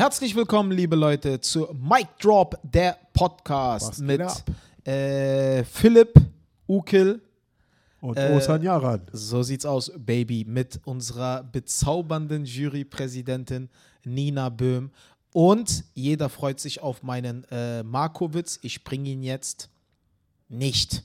Herzlich willkommen, liebe Leute, zu Mic Drop, der Podcast Was mit äh, Philipp Ukil. Und Äh, Osan Yaran. So sieht's aus, Baby, mit unserer bezaubernden Jurypräsidentin Nina Böhm. Und jeder freut sich auf meinen äh, Markowitz. Ich bringe ihn jetzt nicht.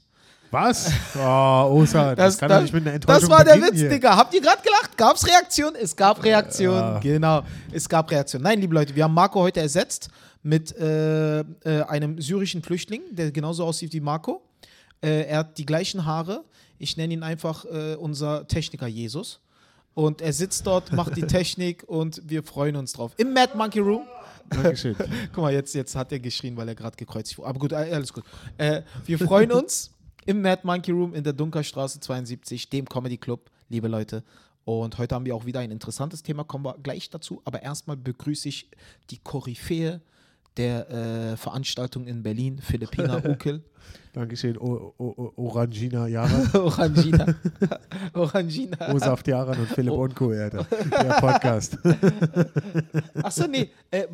Was? Oh, Osan, das, kann doch nicht mit einer Enttäuschung das war der Witz, hier. Digga. Habt ihr gerade gelacht? Gab's Reaktion? Es gab Reaktion. Ja. Genau, es gab Reaktion. Nein, liebe Leute, wir haben Marco heute ersetzt mit äh, äh, einem syrischen Flüchtling, der genauso aussieht wie Marco. Äh, er hat die gleichen Haare. Ich nenne ihn einfach äh, unser Techniker Jesus. Und er sitzt dort, macht die Technik und wir freuen uns drauf. Im Mad Monkey Room. Dankeschön. Guck mal, jetzt, jetzt hat er geschrien, weil er gerade gekreuzigt wurde. Aber gut, äh, alles gut. Äh, wir freuen uns im Mad Monkey Room in der Dunkerstraße 72, dem Comedy Club, liebe Leute. Und heute haben wir auch wieder ein interessantes Thema, kommen wir gleich dazu. Aber erstmal begrüße ich die Koryphäe der äh, Veranstaltung in Berlin, Philippina Ukel. Dankeschön, o, o, Orangina Yaran, Orangina. Orangina. Osaft Yaran und Philipp Oh. Alter. Der Podcast. Achso, nee. Äh, äh,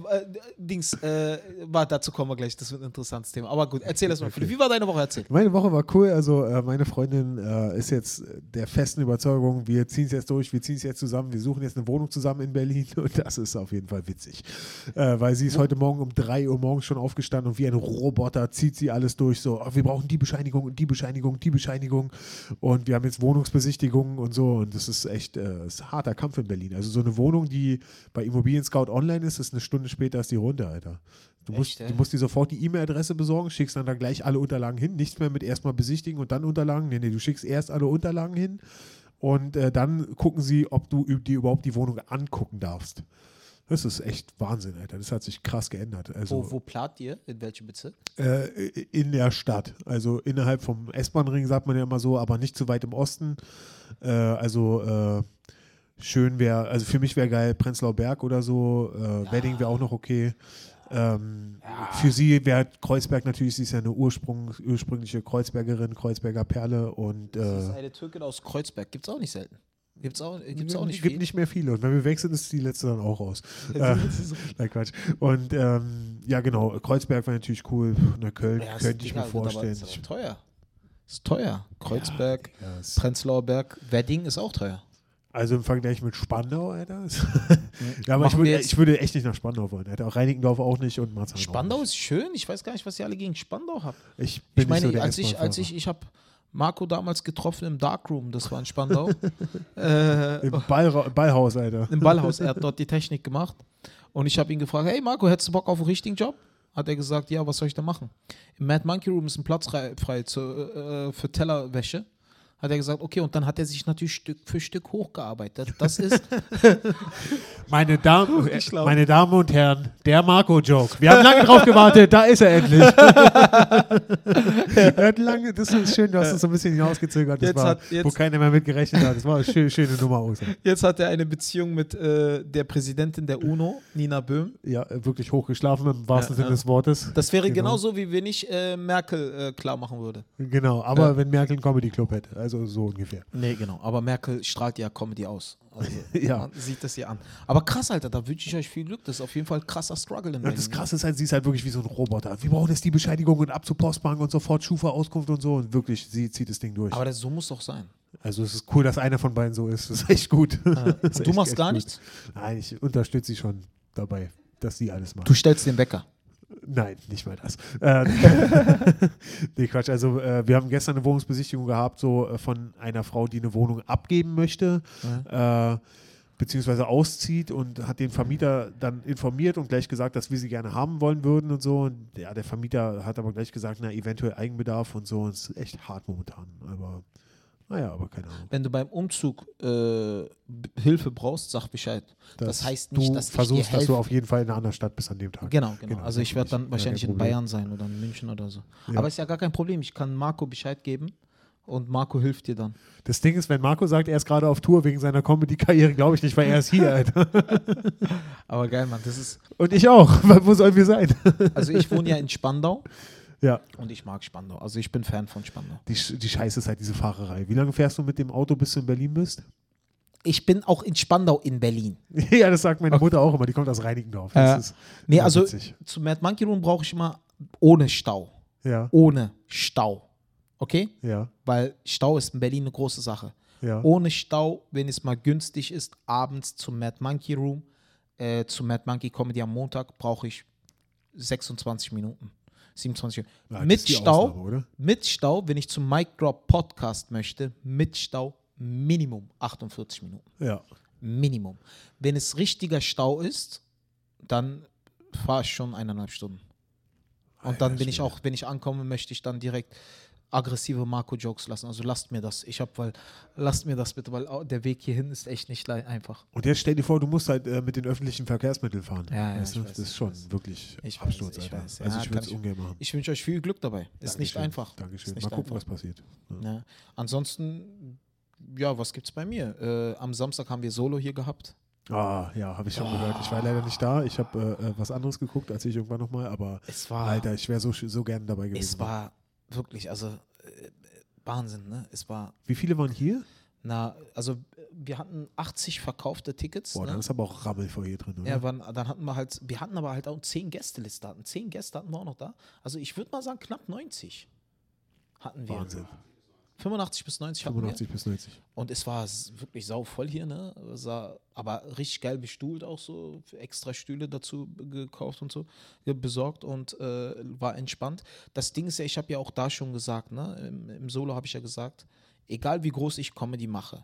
Dings, äh, war, dazu kommen wir gleich. Das wird ein interessantes Thema. Aber gut, erzähl erst mal, Philipp. Wie war deine Woche? Erzähl. Meine Woche war cool. Also, äh, meine Freundin äh, ist jetzt der festen Überzeugung, wir ziehen es jetzt durch, wir ziehen es jetzt zusammen, wir suchen jetzt eine Wohnung zusammen in Berlin und das ist auf jeden Fall witzig. Äh, weil sie ist heute Morgen um 3 Uhr morgens schon aufgestanden und wie ein Roboter zieht sie alles durch. So, oh, wir brauchen die Bescheinigung und die Bescheinigung, die Bescheinigung. Und wir haben jetzt Wohnungsbesichtigungen und so. Und das ist echt äh, ist ein harter Kampf in Berlin. Also, so eine Wohnung, die bei Immobilien Scout online ist, ist eine Stunde später ist die runter, Alter. Du musst, Echt, du musst dir sofort die E-Mail-Adresse besorgen, schickst dann da gleich alle Unterlagen hin. Nichts mehr mit erstmal besichtigen und dann Unterlagen. Nee, nee, du schickst erst alle Unterlagen hin und äh, dann gucken sie, ob du dir überhaupt die Wohnung angucken darfst. Das ist echt Wahnsinn, Alter. Das hat sich krass geändert. Also Wo, wo plant ihr? In welchem Bezirk? äh, in der Stadt. Also innerhalb vom S-Bahn-Ring sagt man ja immer so, aber nicht zu weit im Osten. Äh, also äh, schön wäre, also für mich wäre geil Prenzlauer Berg oder so. Äh, Wedding wäre auch noch okay. Ähm, Für sie wäre Kreuzberg natürlich, sie ist ja eine Ursprung, ursprüngliche Kreuzbergerin, Kreuzberger Perle und Das ist äh, eine Türkin aus Kreuzberg. Gibt's auch nicht selten. Gibt's auch, gibt's auch es nicht gibt viel. nicht mehr viele. Und wenn wir wechseln, ist die letzte dann auch raus. äh, nein, Quatsch. Und ähm, ja, genau, Kreuzberg wäre natürlich cool. Na, Köln Ja, könnte ich mir vorstellen. Ist aber Ich- teuer. Ist teuer. Kreuzberg, Ja, es- Prenzlauer Berg, Wedding ist auch teuer. Also im Vergleich mit Spandau, Alter. ja, aber ich würde, ich würde echt nicht nach Spandau wollen. Alter. Auch Reinickendorf auch nicht und Marzahn Spandau ist schön. Ich weiß gar nicht, was ihr alle gegen Spandau habt. Ich, Ich bin meine, nicht so als ich, als ich, ich habe Marco damals getroffen im Darkroom, das war in Spandau. äh, Im Ballra Ballhaus, Alter. Im Ballhaus. Er hat dort die Technik gemacht. Und ich habe ihn gefragt: Hey Marco, hättest du Bock auf einen richtigen Job? Hat er gesagt: Ja, was soll ich da machen? Im Mad Monkey Room ist ein Platz frei, frei zu, äh, für Tellerwäsche. Hat er gesagt: Okay, und dann hat er sich natürlich Stück für Stück hochgearbeitet. Das ist. Meine, Damen, meine Damen und Herren, der Marco-Joke. Wir haben lange drauf gewartet, da ist er endlich. lange, das ist schön, du hast es so ein bisschen hinausgezögert. Das Jetzt war, hat- jetzt- wo keiner mehr mit gerechnet hat. Das war eine schöne, schöne Nummer aus. Jetzt hat er eine Beziehung mit äh, der Präsidentin der UNO, Nina Böhm. Ja, äh, wirklich hochgeschlafen im wahrsten Ja, Sinne ja. des Wortes. Das wäre Genau. genauso, wie wenn ich äh, Merkel äh, klar machen würde. Genau, aber Ja. wenn Merkel einen Comedy-Club hätte, also so ungefähr. Nee, genau. Aber Merkel strahlt ja Comedy aus. Also, Ja. Man sieht das hier an. Aber krass, Alter, da wünsche ich euch viel Glück. Das ist auf jeden Fall ein krasser Struggle in Ja, das Krasse ist halt, sie ist halt wirklich wie so ein Roboter. Wir brauchen jetzt die Bescheinigung und ab zur Postbank und sofort Schufa-Auskunft und so. Und wirklich, sie zieht das Ding durch. Aber das, so muss doch sein. also es ist cool, dass einer von beiden so ist. Das ist echt gut. Das ist du echt- machst echt gar gut. nichts? Nein, ich unterstütze sie schon dabei, dass sie alles macht. Du stellst den Wecker. Nein, nicht mal das. Äh, nee, Quatsch. Also äh, wir haben gestern eine Wohnungsbesichtigung gehabt, so äh, von einer Frau, die eine Wohnung abgeben möchte. Äh, beziehungsweise auszieht und hat den Vermieter dann informiert und gleich gesagt, dass wir sie gerne haben wollen würden und so. Und ja, der Vermieter hat aber gleich gesagt, na, eventuell Eigenbedarf und so. Und es ist echt hart momentan. Aber naja, aber keine Ahnung. Wenn du beim Umzug äh, Hilfe brauchst, sag Bescheid. Das, heißt nicht, du dass dir versuchst, dass helfe. du auf jeden Fall in einer anderen Stadt bist an dem Tag. Genau, genau, Genau, Also ich werde dann wahrscheinlich in. Bayern sein oder in München oder so. Ja. Aber ist ja gar kein Problem. Ich kann Marco Bescheid geben und Marco hilft dir dann. Das Ding ist, wenn Marco sagt, er ist gerade auf Tour wegen seiner Comedy-Karriere, glaube ich nicht, weil er ist hier, Alter. Aber geil, Mann. Das ist. Und ich auch. Wo sollen wir sein? Also ich wohne ja in Spandau Ja, und ich mag Spandau. Also ich bin Fan von Spandau. die, die Scheiße ist halt diese Fahrerei. Wie lange fährst du mit dem Auto, bis du in Berlin bist? ich bin auch in Spandau in Berlin. ja, das sagt meine Mutter auch immer. Die kommt aus Reinickendorf. Äh, Das ist Nee, also witzig. zu Mad Monkey Room brauche ich immer ohne Stau. Ja, Ohne Stau. Okay? ja, Weil Stau ist in Berlin eine große Sache. ja. Ohne Stau, wenn es mal günstig ist, abends zum Mad Monkey Room, äh, zu Mad Monkey Comedy am Montag brauche ich 26 Minuten. 27 Minuten. Ja, mit Stau, Ausnahme, mit Stau, wenn ich zum Mic Drop Podcast möchte, mit Stau Minimum 48 Minuten. Ja. Minimum. Wenn es richtiger Stau ist, dann fahre ich schon eineinhalb Stunden. Und dann bin ich auch, wenn ich ankomme, möchte ich dann direkt aggressive Marco-Jokes lassen. Also lasst mir das. Ich habe, weil, lasst mir das bitte, weil der Weg hierhin ist echt nicht einfach. Und jetzt stell dir vor, du musst halt äh, mit den öffentlichen Verkehrsmitteln fahren. Ja, ja, weißt ich du? weiß, das ist ich schon weiß. wirklich Ich weiß, Absturz, ich Alter. weiß. Also Ja, ich würde es ich- ungern machen. Ich wünsche euch viel Glück dabei. Ist nicht Dankeschön. einfach. Dankeschön. Ist Mal nicht gucken, einfach. was passiert. Ja. Ansonsten, ja, was gibt's bei mir? Äh, am Samstag haben wir Solo hier gehabt. Ah, ja, habe ich schon gehört. Ich war leider nicht da. Ich habe äh, äh, was anderes geguckt, als ich irgendwann nochmal, aber Es war, Alter, ich wäre so, so gerne dabei gewesen. es war wirklich, also äh, Wahnsinn, ne? Es war, Wie viele waren hier? na, also wir hatten 80 verkaufte Tickets. Boah, ne? dann ist aber auch Rammelfeuer hier drin, oder? Ja, wann, dann hatten wir halt, wir hatten aber halt auch 10 Gästeliste hatten. 10 Gäste hatten wir auch noch da. Also ich würde mal sagen, knapp 90 hatten wir. Wahnsinn. 85 bis 90 hatten 85 bis 90. wir. Und es war wirklich sauvoll hier, ne? Aber richtig geil bestuhlt auch so. Extra Stühle dazu gekauft und so, besorgt und äh, war entspannt. Das Ding ist ja, ich habe ja auch da schon gesagt, ne? Im, im Solo habe ich ja gesagt, egal wie groß ich Comedy mache,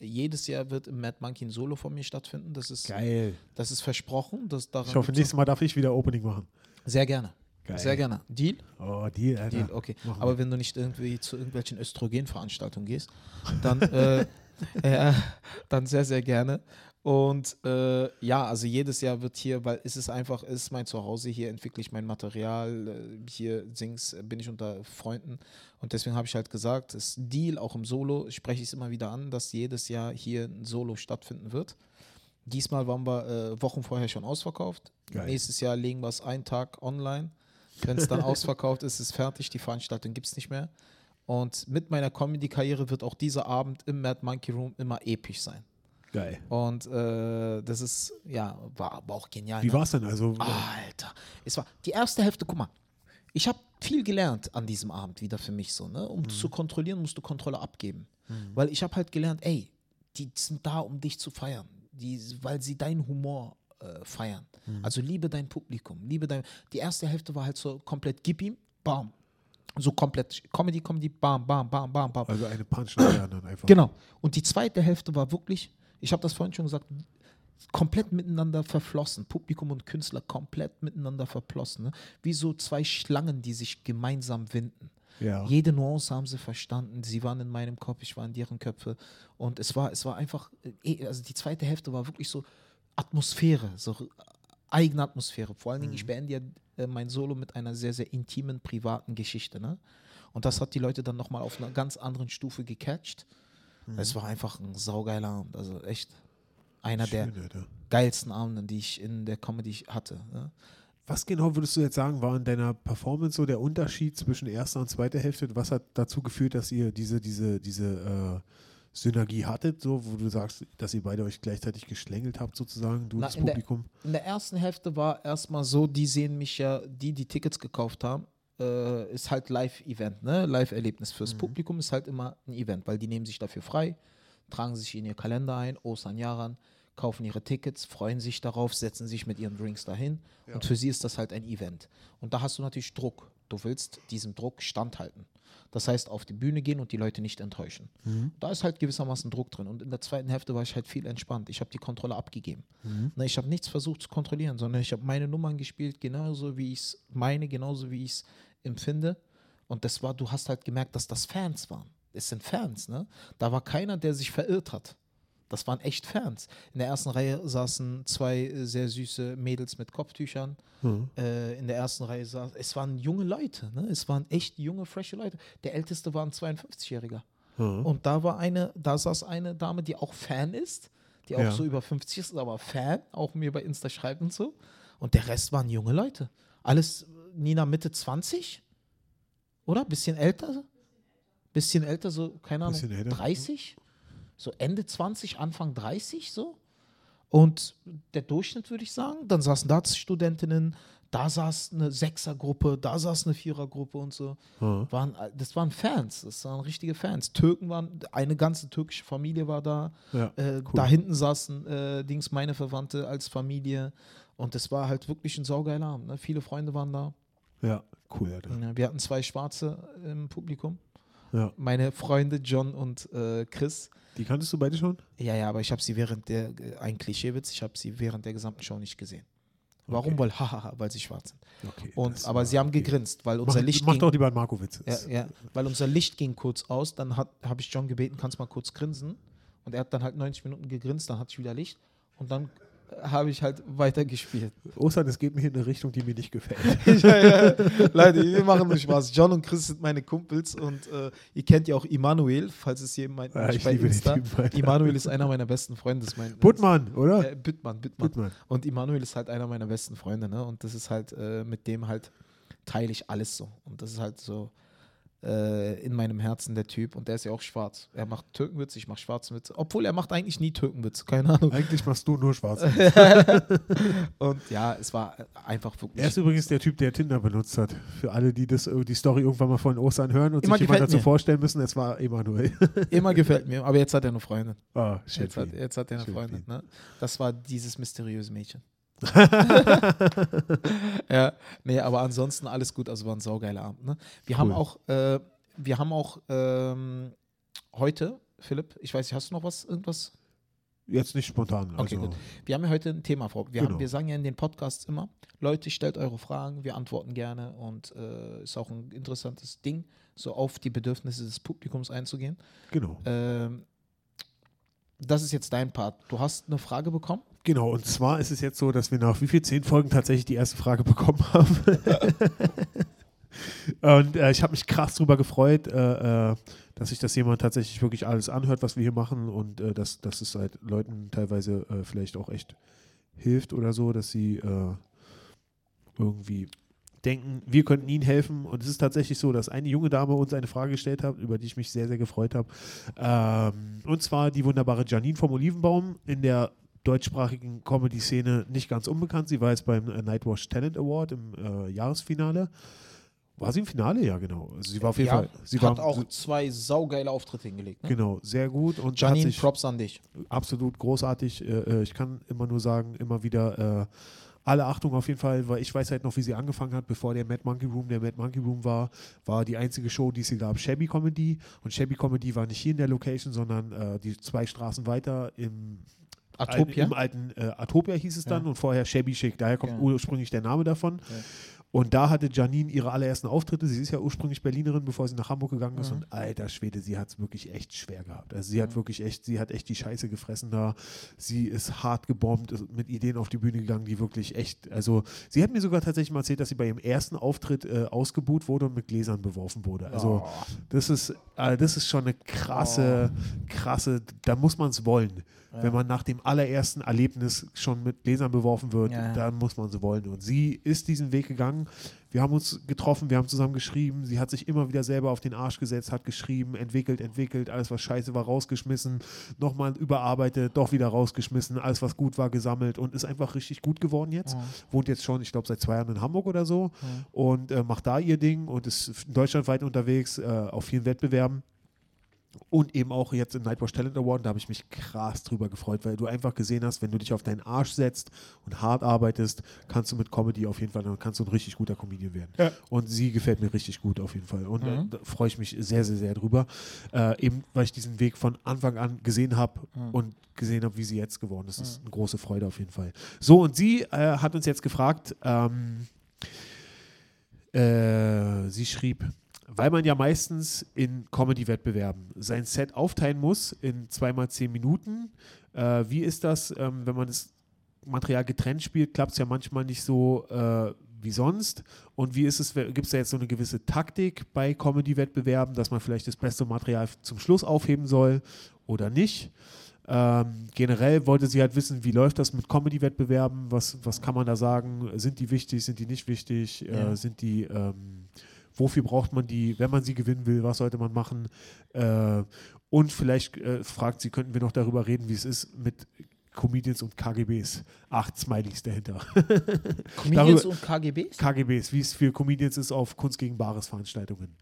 jedes Jahr wird im Mad Monkey ein Solo von mir stattfinden. Das ist, Geil. das ist versprochen. Das, daran Ich hoffe, nächstes Mal darf ich wieder Opening machen. Sehr gerne. Geil. Sehr gerne. Deal? Oh, Deal, Alter. Deal, okay. Machen wir. Aber wenn du nicht irgendwie zu irgendwelchen Östrogenveranstaltungen gehst, dann, äh, äh, dann sehr, sehr gerne. Und äh, ja, also jedes Jahr wird hier, weil es ist einfach, es ist mein Zuhause, hier entwickle ich mein Material, äh, hier sings, äh, bin ich unter Freunden und deswegen habe ich halt gesagt, das Deal auch im Solo, spreche ich es immer wieder an, dass jedes Jahr hier ein Solo stattfinden wird. Diesmal waren wir äh, Wochen vorher schon ausverkauft. Geil. Nächstes Jahr legen wir es einen Tag online. Wenn es dann ausverkauft ist, ist es fertig. Die Veranstaltung gibt es nicht mehr. Und mit meiner Comedy-Karriere wird auch dieser Abend im Mad Monkey Room immer episch sein. Geil. Und äh, das ist, ja, war aber auch genial. Wie ne? war es denn? Also, Alter, es war die erste Hälfte, guck mal, ich habe viel gelernt an diesem Abend wieder für mich so, ne? Um zu kontrollieren, musst du Kontrolle abgeben. Weil ich habe halt gelernt, ey, die sind da, um dich zu feiern, die, weil sie deinen Humor äh, feiern. Also liebe dein Publikum, liebe dein. Die erste Hälfte war halt so komplett gib ihm, bam. So komplett Comedy, Comedy, bam, bam, bam, bam, bam. also eine Punchline dann einfach. Genau. Und die zweite Hälfte war wirklich, ich habe das vorhin schon gesagt, komplett miteinander verflossen. Publikum und Künstler komplett miteinander verflossen. Ne? Wie so zwei Schlangen, die sich gemeinsam winden. Ja. Jede Nuance haben sie verstanden. Sie waren in meinem Kopf, ich war in deren Köpfe. Und es war, es war einfach, äh, also die zweite Hälfte war wirklich so Atmosphäre, so eigene Atmosphäre. Vor allen Dingen, ich beende ja äh, mein Solo mit einer sehr, sehr intimen, privaten Geschichte. Ne? Und das hat die Leute dann nochmal auf einer ganz anderen Stufe gecatcht. Es war einfach ein saugeiler Abend. Also echt einer der Schön, Alter. geilsten Abende, die ich in der Comedy hatte. Ne? Was genau würdest du jetzt sagen, war in deiner Performance so der Unterschied zwischen erster und zweiter Hälfte? Was hat dazu geführt, dass ihr diese, diese, diese äh, Synergie hattet, so, wo du sagst, dass ihr beide euch gleichzeitig geschlängelt habt, sozusagen, du Na, das in der- Publikum? In der ersten Hälfte war erstmal so, die sehen mich ja, die, die Tickets gekauft haben, äh, ist halt Live-Event, ne? Live-Erlebnis. Fürs Publikum ist halt immer ein Event, weil die nehmen sich dafür frei, tragen sich in ihr Kalender ein, Ostern, Jaran, kaufen ihre Tickets, freuen sich darauf, setzen sich mit ihren Drinks dahin. Und für sie ist das halt ein Event. Und da hast du natürlich Druck. Du willst diesem Druck standhalten. Das heißt, auf die Bühne gehen und die Leute nicht enttäuschen. Da ist halt gewissermaßen Druck drin. Und in der zweiten Hälfte war ich halt viel entspannt. Ich habe die Kontrolle abgegeben. Ne, ich habe nichts versucht zu kontrollieren, sondern ich habe meine Nummern gespielt, genauso wie ich es meine, genauso wie ich es empfinde. Und das war, du hast halt gemerkt, dass das Fans waren. Es sind Fans, ne? Da war keiner, der sich verirrt hat. Das waren echt Fans. In der ersten Reihe saßen zwei äh, sehr süße Mädels mit Kopftüchern. Äh, in der ersten Reihe saßen, es waren junge Leute, ne? Es waren echt junge, frische Leute. Der älteste war ein 52-Jähriger. Und da war eine, da saß eine Dame, die auch Fan ist, die auch Ja. so über 50 ist, aber Fan, auch mir bei Insta schreibt und so. Und der Rest waren junge Leute. Alles Nina Mitte 20? Oder? Bisschen älter? Bisschen älter, so, keine Ahnung, Bisschen älter. 30? So Ende 20, Anfang 30 so. Und der Durchschnitt würde ich sagen, dann saßen da Studentinnen, da saß eine Sechsergruppe, da saß eine Vierergruppe und so. Ja. Waren, das waren Fans, das waren richtige Fans. Türken waren, eine ganze türkische Familie war da. Ja, Äh, cool. Da hinten saßen äh, Dings meine Verwandte als Familie. Und das war halt wirklich ein saugeiler Abend. Ne? Viele Freunde waren da. Ja, cool, Alter. Ja, wir hatten zwei Schwarze im Publikum. Ja. Meine Freunde John und äh, Chris. Die kanntest du beide schon? Ja, ja, aber ich habe sie während der, äh, ein Klischeewitz, ich habe sie während der gesamten Show nicht gesehen. Warum? Okay. Weil, hahaha, weil sie schwarz sind. Okay. Und, aber sie haben okay. gegrinst, weil unser Mach, Licht mach ging, doch lieber einen Markowitz. ja, ja, weil unser Licht ging kurz aus, dann habe ich John gebeten, kannst mal kurz grinsen. Und er hat dann halt 90 Minuten gegrinst, dann hatte ich wieder Licht. Und dann habe ich halt weiter gespielt. Ostern, es geht mir in eine Richtung, die mir nicht gefällt. ja, ja. Leute, wir machen nur Spaß. John und Chris sind meine Kumpels und äh, ihr kennt ja auch Immanuel, falls es jemand Ja, nicht ich bei Insta. Immanuel ist einer meiner besten Freunde. Ist mein, Buttmann, oder? Äh, Bittmann, Bittmann. Buttmann. Und Immanuel ist halt einer meiner besten Freunde, ne? Und das ist halt, äh, mit dem halt teile ich alles so. Und das ist halt so äh, in meinem Herzen der Typ. Und der ist ja auch schwarz. Er macht Türkenwitze, ich mache schwarzen Witze. Obwohl er macht eigentlich nie Türkenwitze, keine Ahnung. Eigentlich machst du nur schwarz. Und ja, es war einfach wirklich. Er ist übrigens der Typ, der Tinder benutzt hat. Für alle, die das, die Story irgendwann mal von Ostern hören und Immer sich jemand dazu mir. vorstellen müssen, es war Emanuel. Immer gefällt mir, aber jetzt hat er eine Freundin. Ah, shit. Jetzt hat, jetzt hat er eine Schön Freundin. Ne? Das war dieses mysteriöse Mädchen. ja, nee, aber ansonsten alles gut. Also war ein saugeiler Abend. Ne? Wir haben Cool. auch, äh, wir haben auch ähm, heute, Philipp, ich weiß nicht, hast du noch was, irgendwas? Jetzt nicht spontan. Okay, also, gut. Wir haben ja heute ein Thema vor. Wir, haben, Genau. wir sagen ja in den Podcasts immer, Leute, stellt eure Fragen, wir antworten gerne und äh, ist auch ein interessantes Ding, so auf die Bedürfnisse des Publikums einzugehen. Genau. Ähm, das ist jetzt dein Part. Du hast eine Frage bekommen? Genau, und zwar ist es jetzt so, dass wir nach wie viel zehn Folgen tatsächlich die erste Frage bekommen haben. und äh, ich habe mich krass drüber gefreut, äh, äh, dass sich das jemand tatsächlich wirklich alles anhört, was wir hier machen und äh, dass, dass es halt Leuten teilweise äh, vielleicht auch echt hilft oder so, dass sie äh, irgendwie denken, wir könnten ihnen helfen. Und es ist tatsächlich so, dass eine junge Dame uns eine Frage gestellt hat, über die ich mich sehr, sehr gefreut habe. Ähm, und zwar die wunderbare Janine vom Olivenbaum in der deutschsprachigen Comedy-Szene nicht ganz unbekannt. Sie war jetzt beim äh, Nightwash Talent Award im äh, Jahresfinale. War sie im Finale? Ja, genau. Also sie war auf jeden ja, Fall. Sie hat war, auch zwei saugeile Auftritte hingelegt. Ne? Genau, sehr gut. Und Janine, sich Props an dich. absolut großartig. Äh, äh, ich kann immer nur sagen, immer wieder äh, alle Achtung auf jeden Fall, weil ich weiß halt noch, wie sie angefangen hat, bevor der Mad Monkey Room der Mad Monkey Room war, war die einzige Show, die sie gab, Shabby Comedy. Und Shabby Comedy war nicht hier in der Location, sondern äh, die zwei Straßen weiter im Atopia. Im alten äh, Atopia hieß es dann Ja. und vorher Shabby Chic. Daher kommt Ja. ursprünglich der Name davon. Und da hatte Janine ihre allerersten Auftritte. Sie ist ja ursprünglich Berlinerin, bevor sie nach Hamburg gegangen ist. Mhm. Und alter Schwede, sie hat es wirklich echt schwer gehabt. Also sie hat Mhm. wirklich echt, sie hat echt die Scheiße gefressen da. Sie ist hart gebombt, ist mit Ideen auf die Bühne gegangen, die wirklich echt, also sie hat mir sogar tatsächlich mal erzählt, dass sie bei ihrem ersten Auftritt äh, ausgebuht wurde und mit Gläsern beworfen wurde. Also Oh. das ist, äh, das ist schon eine krasse, krasse, da muss man es wollen. Ja. Wenn man nach dem allerersten Erlebnis schon mit Gläsern beworfen wird, Ja. dann muss man es wollen. Und sie ist diesen Weg gegangen. Wir haben uns getroffen, wir haben zusammen geschrieben. Sie hat sich immer wieder selber auf den Arsch gesetzt, hat geschrieben, entwickelt, entwickelt. Alles, was scheiße war, rausgeschmissen. Nochmal überarbeitet, doch wieder rausgeschmissen. Alles, was gut war, gesammelt und ist einfach richtig gut geworden jetzt. Mhm. Wohnt jetzt schon, ich glaube, seit zwei Jahren in Hamburg oder so Mhm. und äh, macht da ihr Ding und ist deutschlandweit unterwegs äh, auf vielen Wettbewerben. Und eben auch jetzt im Nightwatch Talent Award, da habe ich mich krass drüber gefreut, weil du einfach gesehen hast, wenn du dich auf deinen Arsch setzt und hart arbeitest, kannst du mit Comedy auf jeden Fall, dann kannst du ein richtig guter Comedian werden. Ja. Und sie gefällt mir richtig gut auf jeden Fall. Und äh, Mhm. da freue ich mich sehr, sehr, sehr drüber. Äh, eben, weil ich diesen Weg von Anfang an gesehen habe Mhm. und gesehen habe, wie sie jetzt geworden ist. Das ist eine große Freude auf jeden Fall. So, und sie äh, hat uns jetzt gefragt, ähm, äh, sie schrieb, weil man ja meistens in Comedy-Wettbewerben sein Set aufteilen muss in zweimal zehn Minuten. Äh, wie ist das, ähm, wenn man das Material getrennt spielt? Klappt es ja manchmal nicht so äh, wie sonst. Und wie ist es, gibt es da jetzt so eine gewisse Taktik bei Comedy-Wettbewerben, dass man vielleicht das beste Material zum Schluss aufheben soll oder nicht? Ähm, generell wollte sie halt wissen, wie läuft das mit Comedy-Wettbewerben? Was, was kann man da sagen? Sind die wichtig? Sind die nicht wichtig? Ja. Äh, sind die, ähm, wofür braucht man die, wenn man sie gewinnen will, was sollte man machen. Äh, und vielleicht äh, fragt sie, könnten wir noch darüber reden, wie es ist mit Comedians und KGBs. Acht Smileys dahinter. Comedians und KGBs? KGBs, wie es für Comedians ist auf Kunst gegen Bares Veranstaltungen.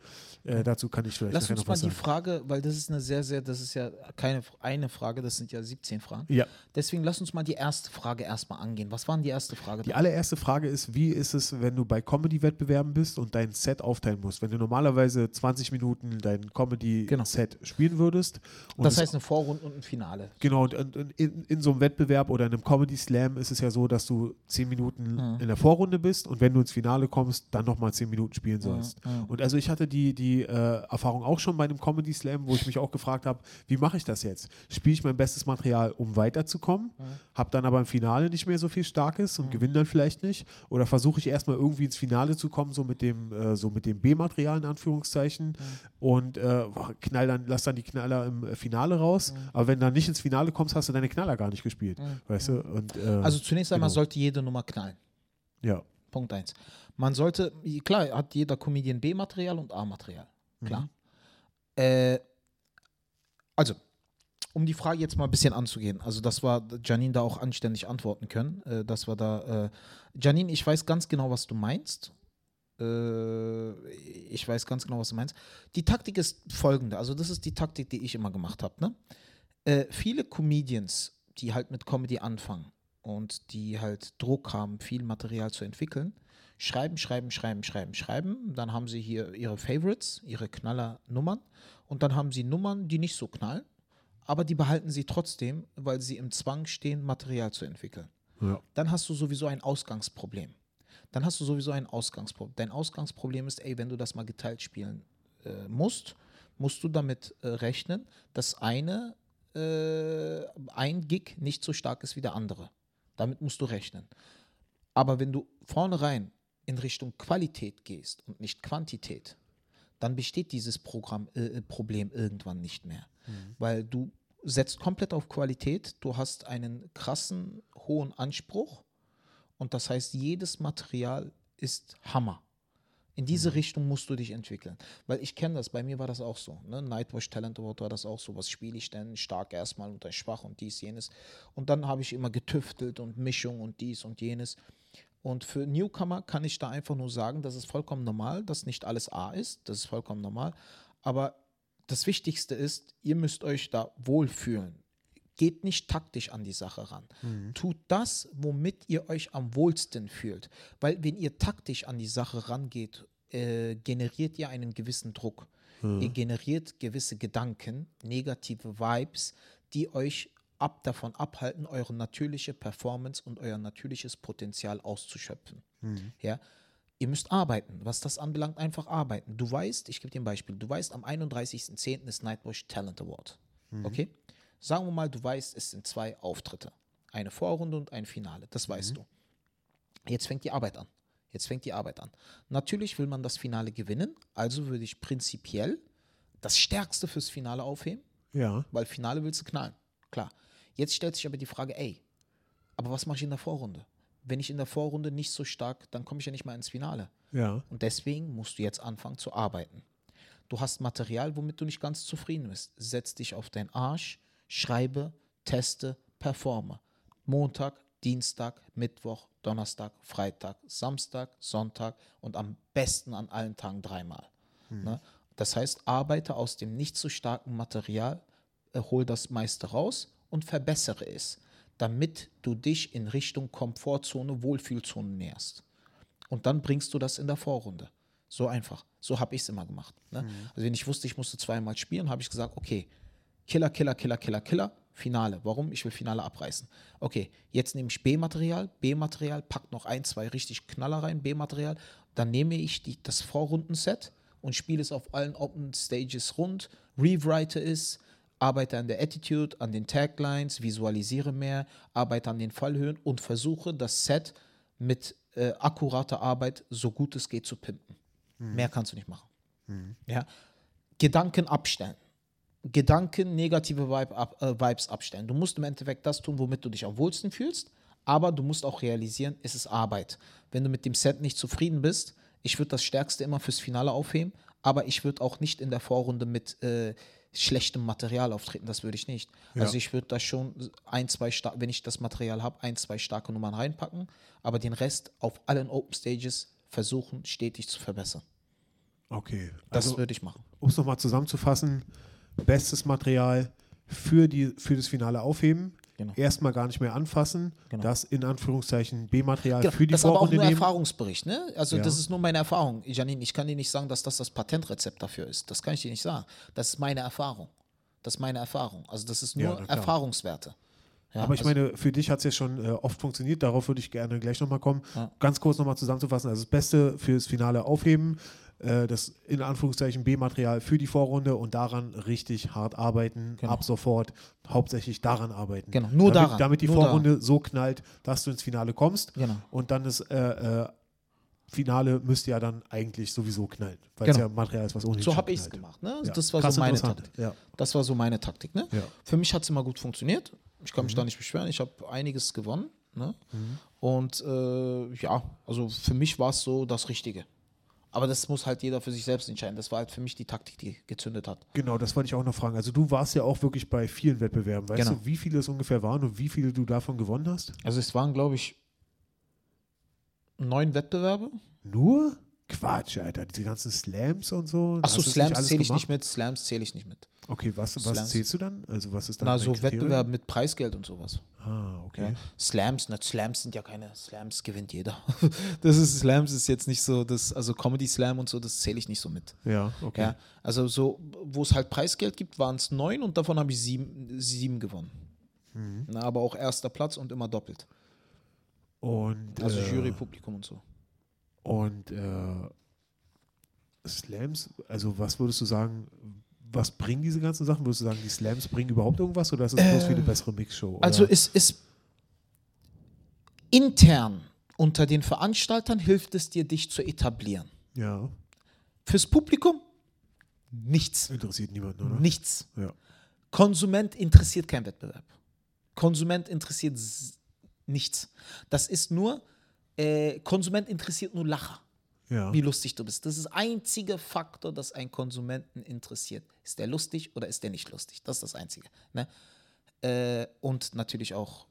Äh, dazu kann ich vielleicht Lass uns noch mal was die sagen. Frage, weil das ist eine sehr, sehr, das ist ja keine eine Frage, das sind ja 17 Fragen. Ja. Deswegen lass uns mal die erste Frage erstmal angehen. Was war denn die erste Frage? Die allererste Frage ist, wie ist es, wenn du bei Comedy-Wettbewerben bist und dein Set aufteilen musst? Wenn du normalerweise 20 Minuten dein Comedy-Set spielen würdest. Und Genau. das heißt eine Vorrunde und ein Finale. Genau, und, und in, in so einem Wettbewerb oder in einem Comedy Slam ist es ja so, dass du 10 Minuten Mhm. in der Vorrunde bist und wenn du ins Finale kommst, dann nochmal 10 Minuten spielen sollst. mhm. Und also ich hatte die, die äh, Erfahrung auch schon bei einem Comedy Slam, wo ich mich auch gefragt habe, wie mache ich das jetzt? Spiele ich mein bestes Material, um weiterzukommen, Mhm. habe dann aber im Finale nicht mehr so viel Starkes und gewinne dann vielleicht nicht? Oder versuche ich erstmal irgendwie ins Finale zu kommen, so mit dem, äh, so mit dem B-Material in Anführungszeichen und äh, knall dann, lass dann die Knaller im äh, Finale raus. Mhm. Aber wenn du dann nicht ins Finale kommst, hast du deine Knaller gar nicht gespielt. Weißt du? Und, äh, Also zunächst einmal genau. sollte jede Nummer knallen. ja. Punkt eins. Man sollte, klar, hat jeder Comedian B-Material und A-Material. Klar. Mhm. Äh, also, um die Frage jetzt mal ein bisschen anzugehen, also das war Janine da auch anständig antworten können. Äh, das war da, äh, Janine, ich weiß ganz genau, was du meinst. Äh, ich weiß ganz genau, was du meinst. Die Taktik ist folgende, also das ist die Taktik, die ich immer gemacht habe. Ne? Äh, viele Comedians, die halt mit Comedy anfangen und die halt Druck haben, viel Material zu entwickeln, schreiben, schreiben, schreiben, schreiben, schreiben. Dann haben sie hier ihre Favorites, ihre Knallernummern und dann haben sie Nummern, die nicht so knallen, aber die behalten sie trotzdem, weil sie im Zwang stehen, Material zu entwickeln. Ja. Dann hast du sowieso ein Ausgangsproblem. Dann hast du sowieso ein Ausgangsproblem. Dein Ausgangsproblem ist, ey, wenn du das mal geteilt spielen äh, musst, musst du damit äh, rechnen, dass eine, äh, ein Gig nicht so stark ist wie der andere. Damit musst du rechnen. Aber wenn du vornherein in Richtung Qualität gehst und nicht Quantität, dann besteht dieses Programm, äh, Problem irgendwann nicht mehr. Weil du setzt komplett auf Qualität, du hast einen krassen, hohen Anspruch und das heißt, jedes Material ist Hammer. In diese Richtung musst du dich entwickeln. Weil ich kenne das, bei mir war das auch so. Ne? Nightwatch Talent Award war das auch so. Was spiele ich denn? Stark erstmal und dann schwach und dies, jenes. Und dann habe ich immer getüftelt und Mischung und dies und jenes. Und für Newcomer kann ich da einfach nur sagen, das ist vollkommen normal, dass nicht alles A ist. Das ist vollkommen normal. Aber das Wichtigste ist, ihr müsst euch da wohlfühlen. Geht nicht taktisch an die Sache ran. Tut das, womit ihr euch am wohlsten fühlt. Weil wenn ihr taktisch an die Sache rangeht, äh, generiert ihr einen gewissen Druck. Ihr generiert gewisse Gedanken, negative Vibes, die euch ab davon abhalten, eure natürliche Performance und euer natürliches Potenzial auszuschöpfen. Ja? Ihr müsst arbeiten, was das anbelangt, einfach arbeiten. Du weißt, ich gebe dir ein Beispiel, du weißt, am 31.10. ist Nightwatch Talent Award. Okay? Sagen wir mal, du weißt, es sind zwei Auftritte. Eine Vorrunde und ein Finale. Das weißt du. Jetzt fängt die Arbeit an. Jetzt fängt die Arbeit an. Natürlich will man das Finale gewinnen, also würde ich prinzipiell das Stärkste fürs Finale aufheben, Ja. weil Finale willst du knallen. Klar. Jetzt stellt sich aber die Frage, ey, aber was mache ich in der Vorrunde? Wenn ich in der Vorrunde nicht so stark, dann komme ich ja nicht mal ins Finale. Ja. Und deswegen musst du jetzt anfangen zu arbeiten. Du hast Material, womit du nicht ganz zufrieden bist. Setz dich auf deinen Arsch, schreibe, teste, performe. Montag, Dienstag, Mittwoch, Donnerstag, Freitag, Samstag, Sonntag und am besten an allen Tagen dreimal. Ne? Das heißt, arbeite aus dem nicht so starken Material, äh, hol das meiste raus und verbessere es, damit du dich in Richtung Komfortzone, Wohlfühlzone näherst. Und dann bringst du das in der Vorrunde. So einfach. So habe ich es immer gemacht. Ne? Also wenn ich wusste, ich musste zweimal spielen, habe ich gesagt, okay, Killer, Killer, Killer, Killer, Killer, Finale. Warum? Ich will Finale abreißen. Okay, jetzt nehme ich B-Material, B-Material, pack noch ein, zwei richtig Knaller rein, B-Material. Dann nehme ich die, das Vorrundenset und spiele es auf allen Open Stages rund, rewrite es, arbeite an der Attitude, an den Taglines, visualisiere mehr, arbeite an den Fallhöhen und versuche das Set mit äh, akkurater Arbeit so gut es geht zu pimpen. Mehr kannst du nicht machen. Ja? Gedanken abstellen. Gedanken, negative Vibe ab, äh, Vibes abstellen. Du musst im Endeffekt das tun, womit du dich am wohlsten fühlst, aber du musst auch realisieren, es ist Arbeit. Wenn du mit dem Set nicht zufrieden bist, Ich würde das Stärkste immer fürs Finale aufheben, aber ich würde auch nicht in der Vorrunde mit äh, schlechtem Material auftreten. Das würde ich nicht. Ja. Also ich würde da schon ein, zwei, star- wenn ich das Material habe, ein, zwei starke Nummern reinpacken, aber den Rest auf allen Open Stages versuchen, stetig zu verbessern. Okay. Das Also, würde ich machen. um es nochmal zusammenzufassen, bestes Material für, die, für das Finale aufheben, Genau. erstmal gar nicht mehr anfassen, Genau. das in Anführungszeichen B-Material Genau, für die das ist aber auch nur nehmen. Erfahrungsbericht, ne? Also Ja. das ist nur meine Erfahrung. Janine, ich kann dir nicht sagen, dass das das Patentrezept dafür ist. Das kann ich dir nicht sagen. Das ist meine Erfahrung. Das ist meine Erfahrung. Also das ist Ja, nur klar. Erfahrungswerte. Ja, Aber ich also, meine, für dich hat es ja schon äh, oft funktioniert, darauf würde ich gerne gleich nochmal kommen. Ja. Ganz kurz nochmal zusammenzufassen, also das Beste fürs Finale aufheben, das in Anführungszeichen B-Material für die Vorrunde und daran richtig hart arbeiten, Genau. ab sofort hauptsächlich daran arbeiten. Genau, nur damit, daran, Damit die nur Vorrunde so knallt, dass du ins Finale kommst Genau. und dann das äh, äh, Finale müsste ja dann eigentlich sowieso knallen, weil es Genau. ja Material ist, was ohnehin So habe ich es gemacht. Ne? Ja. Das war Krass so meine. Taktik. Ja. Das war so meine Taktik. Ne? Ja. Für mich hat es immer gut funktioniert. Ich kann mich Mhm. da nicht beschweren. Ich habe einiges gewonnen. Ne? Und äh, ja, also für mich war es so das Richtige. Aber das muss halt jeder für sich selbst entscheiden. Das war halt für mich die Taktik, die gezündet hat. Genau, das wollte ich auch noch fragen. Also du warst ja auch wirklich bei vielen Wettbewerben. Weißt Genau. du, wie viele es ungefähr waren und wie viele du davon gewonnen hast? Also es waren, glaube ich, neun Wettbewerbe. Nur? Quatsch, Alter. Diese ganzen Slams und so. Achso, Slams zähle ich nicht mit, Slams zähle ich nicht mit. Okay, was, was Slams. zählst du dann? Also was ist dann Na, so Kriterium? Wettbewerbe mit Preisgeld und sowas. Ah, okay. Ja. Slams, na, Slams sind ja keine Slams, gewinnt jeder. Das ist Slams ist jetzt nicht so, das, also Comedy Slam und so, das zähle ich nicht so mit. Ja, okay. Ja, also so, wo es halt Preisgeld gibt, waren es neun und davon habe ich sieben, sieben gewonnen. Mhm. Na, aber auch erster Platz und immer doppelt. Und, Also äh, Jury, Publikum und so. Und äh, Slams, also was würdest du sagen, was bringen diese ganzen Sachen? Würdest du sagen, die Slams bringen überhaupt irgendwas oder ist es bloß wie eine bessere Mixshow? Oder? Also es ist intern unter den Veranstaltern hilft es dir, dich zu etablieren. ja, Fürs Publikum nichts. interessiert niemanden, oder? Nichts. Ja. Konsument interessiert kein Wettbewerb. Konsument interessiert nichts. Das ist nur, äh, Konsument interessiert nur Lacher, Ja. wie lustig du bist. Das ist der einzige Faktor, das einen Konsumenten interessiert. Ist der lustig oder ist der nicht lustig? Das ist das Einzige. Ne? Äh, und natürlich auch,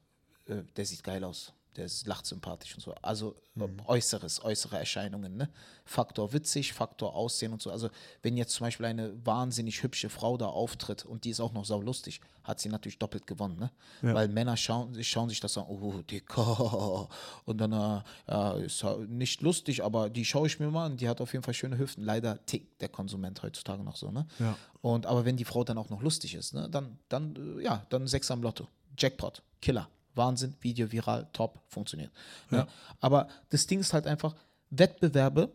äh, der sieht geil aus. Der ist, lacht sympathisch und so. Also äh, Äußeres, äußere Erscheinungen. Ne? Faktor witzig, Faktor Aussehen und so. Also wenn jetzt zum Beispiel eine wahnsinnig hübsche Frau da auftritt und die ist auch noch saulustig, hat sie natürlich doppelt gewonnen. Ne? Ja. Weil Männer schauen, schauen sich das an, oh, dicker. Und dann, äh, ja, ist halt nicht lustig, aber die schaue ich mir mal an. Die hat auf jeden Fall schöne Hüften. Leider tickt der Konsument heutzutage noch so. Ne? Ja. Und aber wenn die Frau dann auch noch lustig ist, ne, dann, dann, äh, ja, dann sechs am Lotto. Jackpot, Killer. Wahnsinn, Video viral, top, funktioniert. Ne? Ja. Aber das Ding ist halt einfach, Wettbewerbe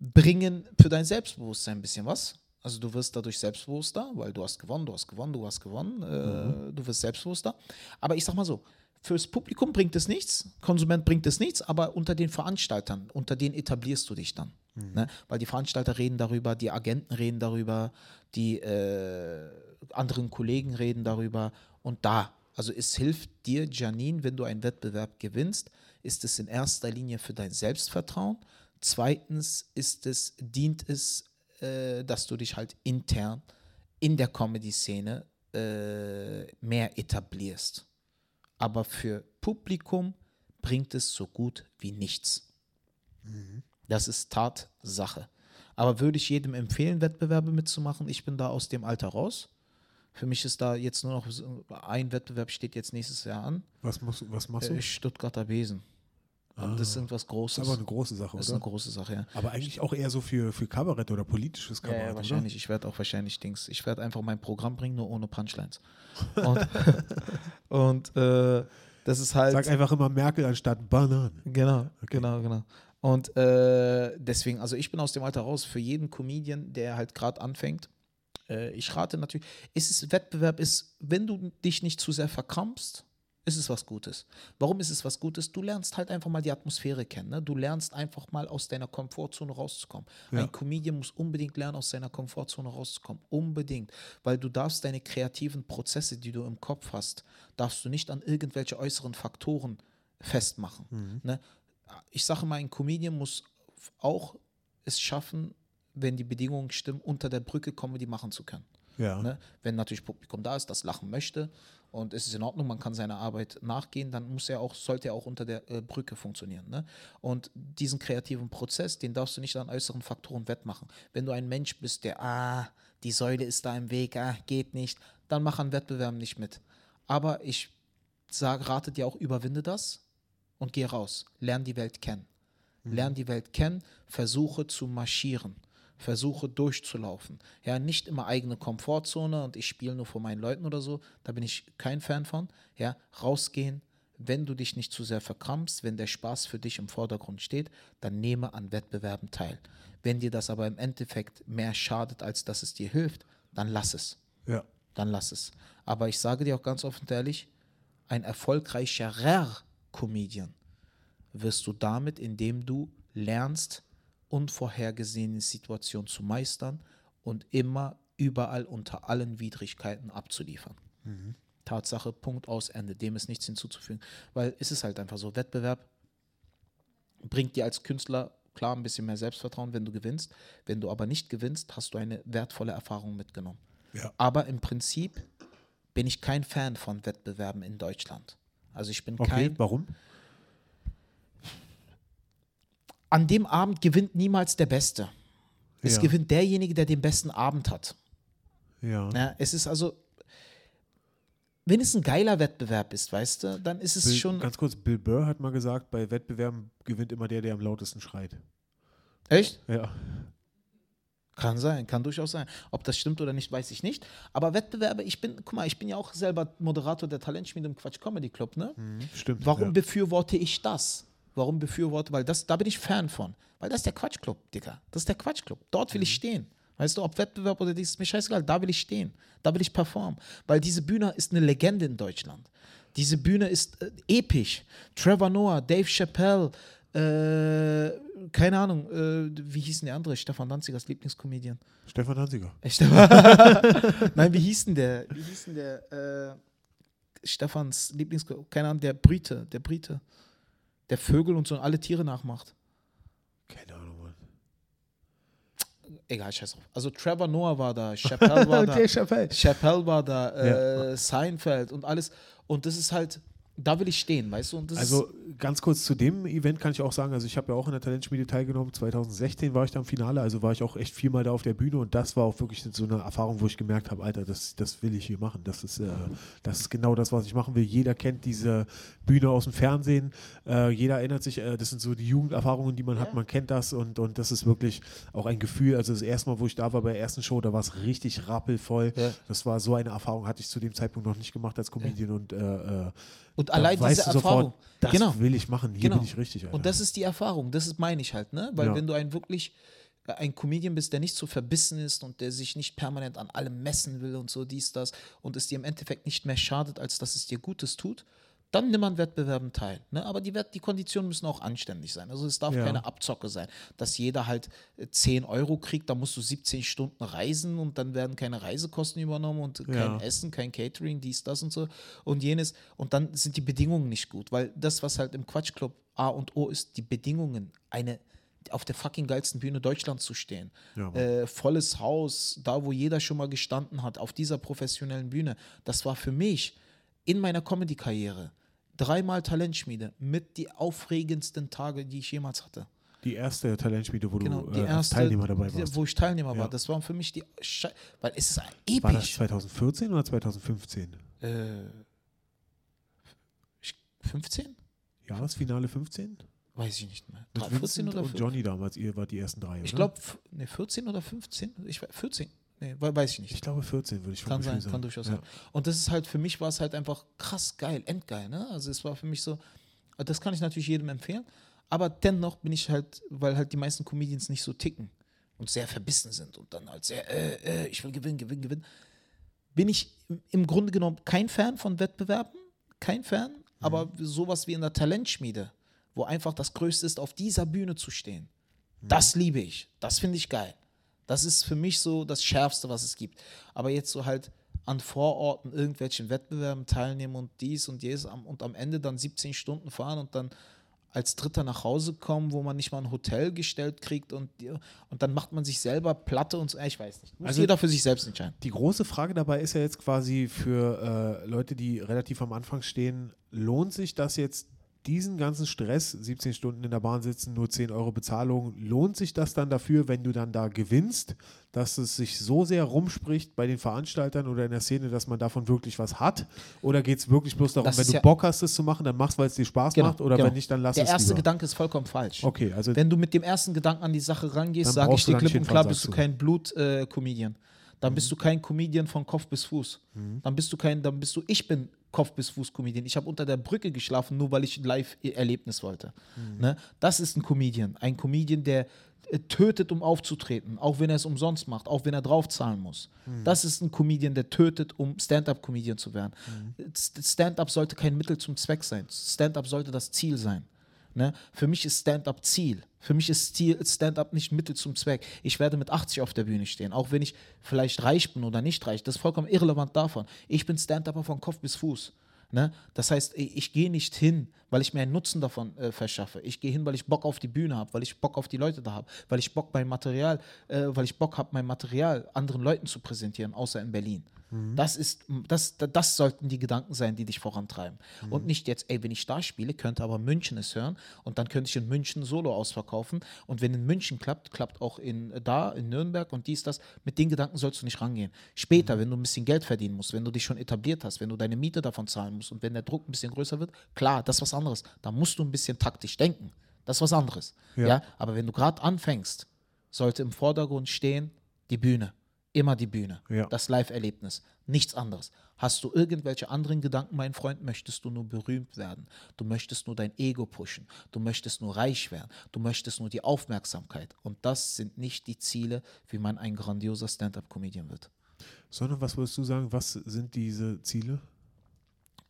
bringen für dein Selbstbewusstsein ein bisschen was. Also du wirst dadurch selbstbewusster, weil du hast gewonnen, du hast gewonnen, du hast gewonnen, äh, du wirst selbstbewusster. Aber ich sag mal so, fürs Publikum bringt es nichts, Konsument bringt es nichts, aber unter den Veranstaltern, unter denen etablierst du dich dann. Ne? Weil die Veranstalter reden darüber, die Agenten reden darüber, die äh, anderen Kollegen reden darüber und da. Also es hilft dir, Janine, wenn du einen Wettbewerb gewinnst, ist es in erster Linie für dein Selbstvertrauen. Zweitens ist es, dient es, äh, dass du dich halt intern in der Comedy-Szene äh, mehr etablierst. Aber für Publikum bringt es so gut wie nichts. Das ist Tatsache. Aber würde ich jedem empfehlen, Wettbewerbe mitzumachen? Ich bin da aus dem Alter raus. Für mich ist da jetzt nur noch ein Wettbewerb steht jetzt nächstes Jahr an. Was, musst, was machst du? Äh, Stuttgarter Besen. Und das ist irgendwas Großes. Ah. das ist aber eine große Sache, das ist oder? eine große Sache, ja. Aber eigentlich auch eher so für, für Kabarett oder politisches Ja, Kabarett, ja, oder? wahrscheinlich. Ich werde auch wahrscheinlich Dings. Ich werde einfach mein Programm bringen, nur ohne Punchlines. Und, und äh, das ist halt. Sag einfach immer Merkel anstatt Bananen. Genau, genau, genau. Und äh, deswegen, also ich bin aus dem Alter raus für jeden Comedian, der halt gerade anfängt. Äh, ich rate natürlich, ist es Wettbewerb, ist, wenn du dich nicht zu sehr verkrampfst, ist es was Gutes. Warum ist es was Gutes? Du lernst halt einfach mal die Atmosphäre kennen. Ne? Du lernst einfach mal aus deiner Komfortzone rauszukommen. Ja. Ein Comedian muss unbedingt lernen, aus seiner Komfortzone rauszukommen. Unbedingt. Weil du darfst deine kreativen Prozesse, die du im Kopf hast, darfst du nicht an irgendwelche äußeren Faktoren festmachen. Ne? Ich sage mal, ein Comedian muss auch es schaffen, wenn die Bedingungen stimmen, unter der Brücke Comedy machen zu können. Ja. Ne? Wenn natürlich Publikum da ist, das lachen möchte und es ist in Ordnung, man kann seiner Arbeit nachgehen, dann muss er auch, sollte er auch unter der äh, Brücke funktionieren. Ne? Und diesen kreativen Prozess, den darfst du nicht an äußeren Faktoren wettmachen. Wenn du ein Mensch bist, der, ah, die Säule ist da im Weg, ah, geht nicht, dann mach an Wettbewerben nicht mit. Aber ich sage, rate dir auch, überwinde das und geh raus. Lern die Welt kennen. Lern die Welt kennen, versuche zu marschieren versuche durchzulaufen. Ja, nicht immer eigene Komfortzone und ich spiele nur vor meinen Leuten oder so, da bin ich kein Fan von. Ja, rausgehen, wenn du dich nicht zu sehr verkrampfst, wenn der Spaß für dich im Vordergrund steht, dann nehme an Wettbewerben teil. Wenn dir das aber im Endeffekt mehr schadet, als dass es dir hilft, dann lass es. Ja. Dann lass es. Aber ich sage dir auch ganz offen und ehrlich, ein erfolgreicherer Comedian wirst du damit, indem du lernst, unvorhergesehene Situationen zu meistern und immer überall unter allen Widrigkeiten abzuliefern. Tatsache, Punkt aus, Ende. Dem ist nichts hinzuzufügen. Weil es ist halt einfach so, Wettbewerb bringt dir als Künstler klar ein bisschen mehr Selbstvertrauen, wenn du gewinnst. Wenn du aber nicht gewinnst, hast du eine wertvolle Erfahrung mitgenommen. Ja. Aber im Prinzip bin ich kein Fan von Wettbewerben in Deutschland. Also ich bin Okay, kein, warum? An dem Abend gewinnt niemals der Beste. Es Ja. gewinnt derjenige, der den besten Abend hat. Ja. Ja, es ist also, wenn es ein geiler Wettbewerb ist, weißt du, dann ist es Bill, schon. Ganz kurz, Bill Burr hat mal gesagt, bei Wettbewerben gewinnt immer der, der am lautesten schreit. Echt? Ja. Kann sein, kann durchaus sein. Ob das stimmt oder nicht, weiß ich nicht. Aber Wettbewerbe, ich bin, guck mal, ich bin ja auch selber Moderator der Talentschmiede im Quatsch Comedy Club, ne? Stimmt. Warum ja. befürworte ich das? Warum befürworte? Weil das, da bin ich Fan von. Weil das ist der Quatschclub, Digga. Das ist der Quatschclub. Dort will ich stehen. Weißt du, ob Wettbewerb oder dies, ist mir scheißegal. Da will ich stehen. Da will ich performen. Weil diese Bühne ist eine Legende in Deutschland. Diese Bühne ist äh, episch. Trevor Noah, Dave Chappelle, äh, keine Ahnung, äh, wie hieß denn der andere? Stefan Danzigers Lieblingskomedian. Stefan Hansiger. Äh, Stefan- Nein, wie hieß denn der? Wie hieß denn der? Äh, Stefans Lieblings, keine Ahnung, der Brite, der Brite, der Vögel und so alle Tiere nachmacht. Keine Ahnung, Mann. Egal, scheiß drauf. Also Trevor Noah war da, Chappelle war da, Okay, Chappelle. Chappelle war da, äh, Seinfeld und alles. Und das ist halt, da will ich stehen, weißt du? Und Also ganz kurz zu dem Event kann ich auch sagen, also ich habe ja auch in der Talentschmiede teilgenommen, 2016 war ich da im Finale, also war ich auch echt viermal da auf der Bühne und das war auch wirklich so eine Erfahrung, wo ich gemerkt habe, Alter, das, das will ich hier machen, das ist, äh, das ist genau das, was ich machen will. Jeder kennt diese Bühne aus dem Fernsehen, äh, jeder erinnert sich, äh, das sind so die Jugenderfahrungen, die man hat, man kennt das und, und das ist wirklich auch ein Gefühl, also das erste Mal, wo ich da war bei der ersten Show, da war es richtig rappelvoll, Ja. das war so eine Erfahrung, hatte ich zu dem Zeitpunkt noch nicht gemacht als Comedian und äh, äh, Und allein diese Erfahrung. Sofort, das genau. will ich machen. Hier Genau. bin ich richtig. Alter. Und das ist die Erfahrung, das ist meine ich halt, ne? Weil Ja. wenn du ein wirklich äh, ein Comedian bist, der nicht so verbissen ist und der sich nicht permanent an allem messen will und so dies, das und es dir im Endeffekt nicht mehr schadet, als dass es dir Gutes tut, dann nimm an Wettbewerben teil. Ne? Aber die, Wett die Konditionen müssen auch anständig sein. Also es darf Ja. keine Abzocke sein, dass jeder halt äh, 10 Euro kriegt, da musst du 17 Stunden reisen und dann werden keine Reisekosten übernommen und kein Ja. Essen, kein Catering, dies, das und so und jenes. Und dann sind die Bedingungen nicht gut, weil das, was halt im Quatschclub A und O ist, die Bedingungen, eine auf der fucking geilsten Bühne Deutschlands zu stehen. Ja, äh, volles Haus, da wo jeder schon mal gestanden hat, auf dieser professionellen Bühne. Das war für mich in meiner Comedy-Karriere dreimal Talentschmiede mit die aufregendsten Tage, die ich jemals hatte. die erste Talentschmiede, wo Genau, du äh, erste, Teilnehmer dabei warst. wo ich Teilnehmer Ja. war. Das war für mich die, Sche weil es ist War das episch. 2014 oder 2015? Äh, ich- 15? Jahresfinale 15? Weiß ich nicht mehr. Mit 14 Vincent oder und 15? Johnny damals, ihr wart die ersten drei, Ich glaube, ne, 14 oder 15? Ich, we- 14. Nee, we- weiß ich nicht. Ich glaube 14, würde ich Kann sein, sagen. kann durchaus ja. sein. Und das ist halt, für mich war es halt einfach krass geil, endgeil, ne? Also es war für mich so, das kann ich natürlich jedem empfehlen, aber dennoch bin ich halt, weil halt die meisten Comedians nicht so ticken und sehr verbissen sind und dann halt sehr, äh, äh, ich will gewinnen, gewinnen, gewinnen, bin ich im- im Grunde genommen kein Fan von Wettbewerben, kein Fan, aber sowas wie in der Talentschmiede, wo einfach das Größte ist, auf dieser Bühne zu stehen, das liebe ich, das finde ich geil. Das ist für mich so das Schärfste, was es gibt. Aber jetzt so halt an Vororten irgendwelchen Wettbewerben teilnehmen und dies und jenes und am Ende dann 17 Stunden fahren und dann als Dritter nach Hause kommen, wo man nicht mal ein Hotel gestellt kriegt und, und dann macht man sich selber Platte und so. Ich weiß nicht. Muss Also- jeder für sich selbst entscheiden. Die große Frage dabei ist ja jetzt quasi für äh, Leute, die relativ am Anfang stehen, lohnt sich das jetzt, diesen ganzen Stress, 17 Stunden in der Bahn sitzen, nur 10 Euro Bezahlung, lohnt sich das dann dafür, wenn du dann da gewinnst, dass es sich so sehr rumspricht bei den Veranstaltern oder in der Szene, dass man davon wirklich was hat? Oder geht es wirklich bloß darum, Das wenn du ja- Bock hast, es zu machen, dann machst, weil es dir Spaß macht oder genau. wenn nicht, dann lass Der es erste lieber. Gedanke ist vollkommen falsch. Okay, also Wenn du mit dem ersten Gedanken an die Sache rangehst, sage ich dir klipp und klar, bist du kein Blut-Comedian. dann bist du kein Comedian von Kopf bis Fuß. Mhm. Dann bist du kein, dann bist du, ich bin Kopf bis Fuß Comedian. Ich habe unter der Brücke geschlafen, nur weil ich ein Live-Erlebnis wollte. Mhm. Ne? Das ist ein Comedian. Ein Comedian, der äh, tötet, um aufzutreten, auch wenn er es umsonst macht, auch wenn er draufzahlen muss. Mhm. Das ist ein Comedian, der tötet, um Stand-up-Comedian zu werden. Mhm. St- Stand-up sollte kein Mittel zum Zweck sein. Stand-up sollte das Ziel sein. Ne? Für mich ist Stand-up Ziel. Für mich ist Stand-up nicht Mittel zum Zweck. Ich werde mit 80 auf der Bühne stehen, auch wenn ich vielleicht reich bin oder nicht reich. Das ist vollkommen irrelevant davon. Ich bin Stand-upper von Kopf bis Fuß. Ne? Das heißt, ich, ich gehe nicht hin, weil ich mir einen Nutzen davon äh, verschaffe. Ich gehe hin, weil ich Bock auf die Bühne habe, weil ich Bock auf die Leute da habe, weil ich Bock mein Material, äh, weil ich Bock habe, mein Material anderen Leuten zu präsentieren, außer in Berlin. Das ist, das, das sollten die Gedanken sein, die dich vorantreiben. Und nicht jetzt, ey, wenn ich da spiele, könnte aber München es hören und dann könnte ich in München Solo ausverkaufen. Und wenn in München klappt, klappt auch in da, in Nürnberg und dies, das. Mit den Gedanken sollst du nicht rangehen. Später, wenn du ein bisschen Geld verdienen musst, wenn du dich schon etabliert hast, wenn du deine Miete davon zahlen musst und wenn der Druck ein bisschen größer wird, klar, das ist was anderes. Da musst du ein bisschen taktisch denken. Das ist was anderes. Ja. Ja. Aber wenn du gerade anfängst, sollte im Vordergrund stehen die Bühne. Immer die Bühne. Ja. Das Live-Erlebnis. Nichts anderes. Hast du irgendwelche anderen Gedanken, mein Freund, möchtest du nur berühmt werden. Du möchtest nur dein Ego pushen. Du möchtest nur reich werden. Du möchtest nur die Aufmerksamkeit. Und das sind nicht die Ziele, wie man ein grandioser Stand-up-Comedian wird. Sondern was würdest du sagen, was sind diese Ziele?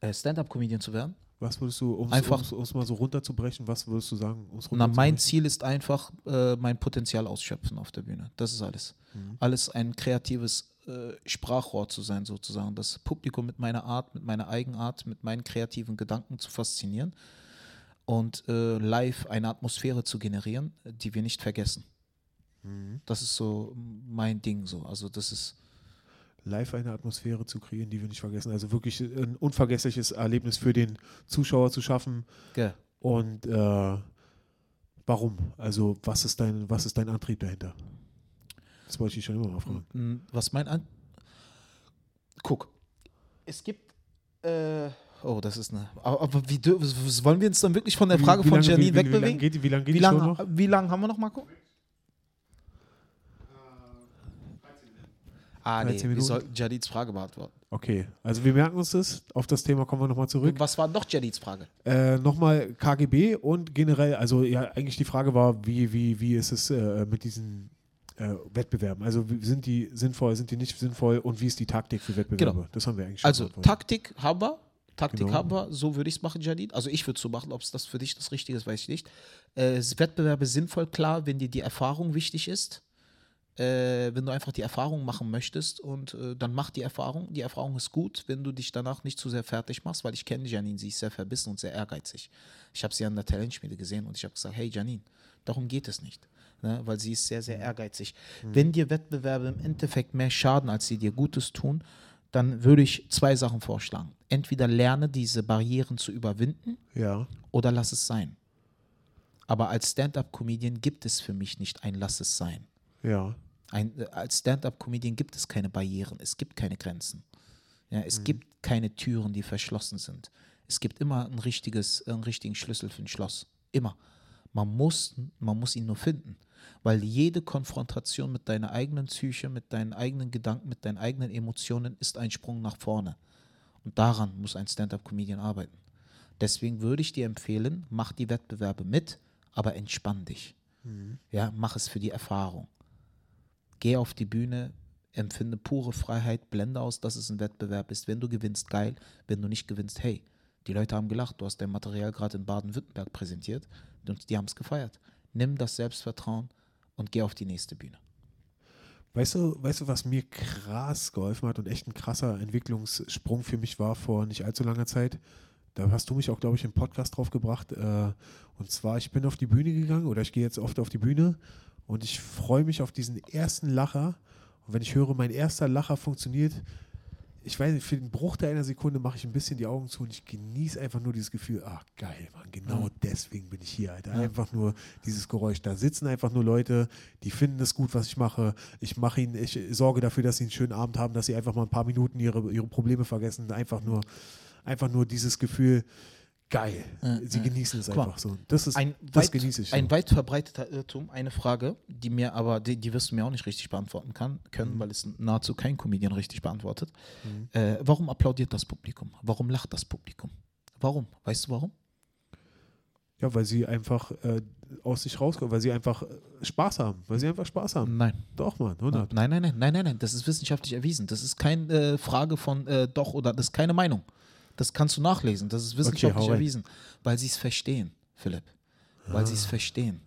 Äh, Stand-up-Comedian zu werden? Was würdest du, um es mal so runterzubrechen, was würdest du sagen, Na, mein? Ziel ist einfach, äh, mein Potenzial ausschöpfen auf der Bühne. Das ist alles. Alles ein kreatives äh, Sprachrohr zu sein, sozusagen. Das Publikum mit meiner Art, mit meiner Eigenart, mit meinen kreativen Gedanken zu faszinieren und äh, live eine Atmosphäre zu generieren, die wir nicht vergessen. Das ist so mein Ding so. Also das ist live eine Atmosphäre zu kreieren, die wir nicht vergessen. Also wirklich ein unvergessliches Erlebnis für den Zuschauer zu schaffen. Gell. Und äh, warum? Also was ist dein, was ist dein Antrieb dahinter? Das wollte ich schon immer mal fragen. Was mein An. Guck, es gibt. Äh, oh, das ist eine. Aber, aber wie wollen wir uns dann wirklich von der Frage wie von lange, Janine wie, wie, wie lange wegbewegen? geht die, wie lange geht Wie die Show noch? wie lange haben wir noch, Marco? Ah, nee, 13 wir sollten Jadids Frage beantworten. Okay, also wir merken uns das. Auf das Thema kommen wir nochmal zurück. Und was war noch Jadids Frage? Äh, Nochmal KGB und generell, also ja, eigentlich die Frage war, wie, wie, wie ist es äh, mit diesen äh, Wettbewerben? Also sind die sinnvoll, sind die nicht sinnvoll und wie ist die Taktik für Wettbewerbe? Genau. Das haben wir eigentlich schon Also. Taktik haben wir. Taktik Genau. haben wir, so würde ich es machen, Jadid. Also ich würde es so machen, ob es das für dich das Richtige ist, weiß ich nicht. Äh, Wettbewerbe sinnvoll, klar, wenn dir die Erfahrung wichtig ist. Äh, wenn du einfach die Erfahrung machen möchtest und äh, dann mach die Erfahrung. Die Erfahrung ist gut, wenn du dich danach nicht zu sehr fertig machst, weil ich kenne Janine, sie ist sehr verbissen und sehr ehrgeizig. Ich habe sie an der Talentschmiede gesehen und ich habe gesagt, hey Janine, darum geht es nicht. Ne? Weil sie ist sehr, sehr ehrgeizig. Wenn dir Wettbewerbe im Endeffekt mehr schaden, als sie dir Gutes tun, dann würde ich zwei Sachen vorschlagen. Entweder lerne diese Barrieren zu überwinden ja, oder lass es sein. Aber als Stand-up-Comedian gibt es für mich nicht ein Lass es sein. ja. Ein, äh, als Stand-up-Comedian gibt es keine Barrieren, es gibt keine Grenzen. Ja, es gibt keine Türen, die verschlossen sind. Es gibt immer ein richtiges, einen richtigen Schlüssel für ein Schloss. Immer. Man muss, man muss ihn nur finden. Weil jede Konfrontation mit deiner eigenen Psyche, mit deinen eigenen Gedanken, mit deinen eigenen Emotionen ist ein Sprung nach vorne. Und daran muss ein Stand-up-Comedian arbeiten. Deswegen würde ich dir empfehlen, mach die Wettbewerbe mit, aber entspann dich. Ja, mach es für die Erfahrung. Geh auf die Bühne, empfinde pure Freiheit, blende aus, dass es ein Wettbewerb ist. Wenn du gewinnst, geil. Wenn du nicht gewinnst, hey, die Leute haben gelacht, du hast dein Material gerade in Baden-Württemberg präsentiert und die haben es gefeiert. Nimm das Selbstvertrauen und geh auf die nächste Bühne. Weißt du, weißt du, was mir krass geholfen hat und echt ein krasser Entwicklungssprung für mich war vor nicht allzu langer Zeit? da hast du mich auch, glaube ich, im Podcast drauf gebracht. Äh, und zwar, ich bin auf die Bühne gegangen oder ich gehe jetzt oft auf die Bühne und ich freue mich auf diesen ersten Lacher. Und wenn ich höre, mein erster Lacher funktioniert, ich weiß nicht, für den Bruchteil einer Sekunde mache ich ein bisschen die Augen zu und ich genieße einfach nur dieses Gefühl, ach geil, Mann, genau Ja. deswegen bin ich hier, Alter. Einfach nur dieses Geräusch. Da sitzen einfach nur Leute, die finden es gut, was ich mache. Ich mache ihnen, ich sorge dafür, dass sie einen schönen Abend haben, dass sie einfach mal ein paar Minuten ihre, ihre Probleme vergessen. Einfach nur, einfach nur dieses Gefühl, geil. Ja, sie ja. genießen es mal, einfach so. Das ist, Ein das weit, genieße ich. So. ein weit verbreiteter Irrtum, eine Frage, die mir aber, die, die wirst du mir auch nicht richtig beantworten kann, können, Mhm. weil es nahezu kein Comedian richtig beantwortet. Äh, warum applaudiert das Publikum? Warum lacht das Publikum? Warum? Weißt du warum? ja, weil sie einfach äh, aus sich rauskommen, weil sie einfach äh, Spaß haben. Weil sie einfach Spaß haben. Nein. Doch, Mann, 100. Nein, nein, nein, nein, nein, nein. Das ist wissenschaftlich erwiesen. Das ist keine äh, Frage von äh, doch oder das ist keine Meinung. Das kannst du nachlesen. Das ist wissenschaftlich rein. erwiesen. Weil sie es verstehen, Philipp. Weil sie es verstehen.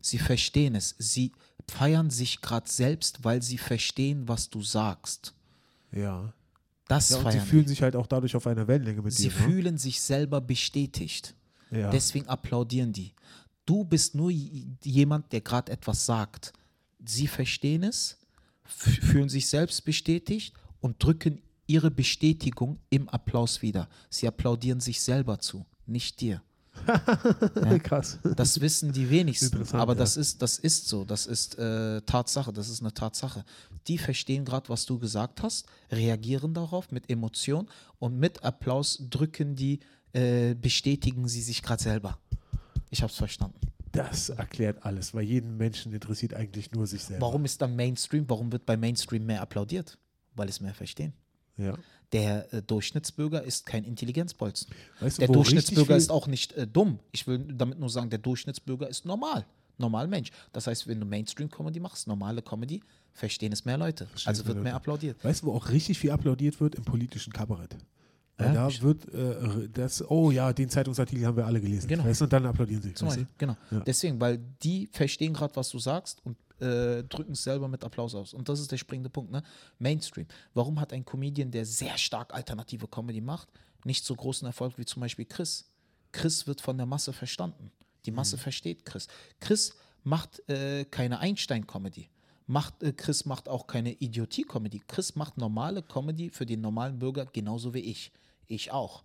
Sie verstehen es. Sie feiern sich gerade selbst, weil sie verstehen, was du sagst. Ja. Das ja und sie fühlen sich halt auch dadurch auf einer Wellenlänge mit Sie dir. fühlen sich selber bestätigt. Ne? Ja. Deswegen applaudieren die. Du bist nur jemand, der gerade etwas sagt. Sie verstehen es, fühlen sich selbst bestätigt und drücken ihre Bestätigung im Applaus wieder. Sie applaudieren sich selber zu, nicht dir. Krass. Das wissen die wenigsten, aber ja. das, ist, das ist so, das ist äh, Tatsache, das ist eine Tatsache. Die verstehen gerade, was du gesagt hast, reagieren darauf mit Emotion und mit Applaus drücken die, äh, bestätigen sie sich gerade selber. Ich habe es verstanden. Das erklärt alles, weil jeden Menschen interessiert eigentlich nur sich selber. Warum ist dann Mainstream, warum wird bei Mainstream mehr applaudiert? Weil es mehr verstehen. Ja. Der äh, Durchschnittsbürger ist kein Intelligenzbolzen. Weißt du, Der Durchschnittsbürger ist auch nicht äh, dumm. Ich will damit nur sagen, der Durchschnittsbürger ist normal. Normal Mensch. Das heißt, wenn du Mainstream-Comedy machst, normale Comedy, verstehen es mehr Leute. also mehr wird mehr Leute. applaudiert. Weißt du, wo auch richtig viel applaudiert wird? Im politischen Kabarett. Weil Ja, da wird äh, das, oh ja, den Zeitungsartikel haben wir alle gelesen. Genau. Weißt und dann applaudieren sie. Zum? Beispiel, genau. Ja. Deswegen, weil die verstehen gerade, was du sagst und äh, drücken es selber mit Applaus aus. Und das ist der springende Punkt. Ne? Mainstream. Warum hat ein Comedian, der sehr stark alternative Comedy macht, nicht so großen Erfolg wie zum Beispiel Chris? Chris wird von der Masse verstanden. Die Masse Mhm. versteht Chris. Chris macht äh, keine Einstein-Comedy. Macht, äh, Chris macht auch keine Idiotie-Comedy. Chris macht normale Comedy für den normalen Bürger genauso wie ich. Ich auch.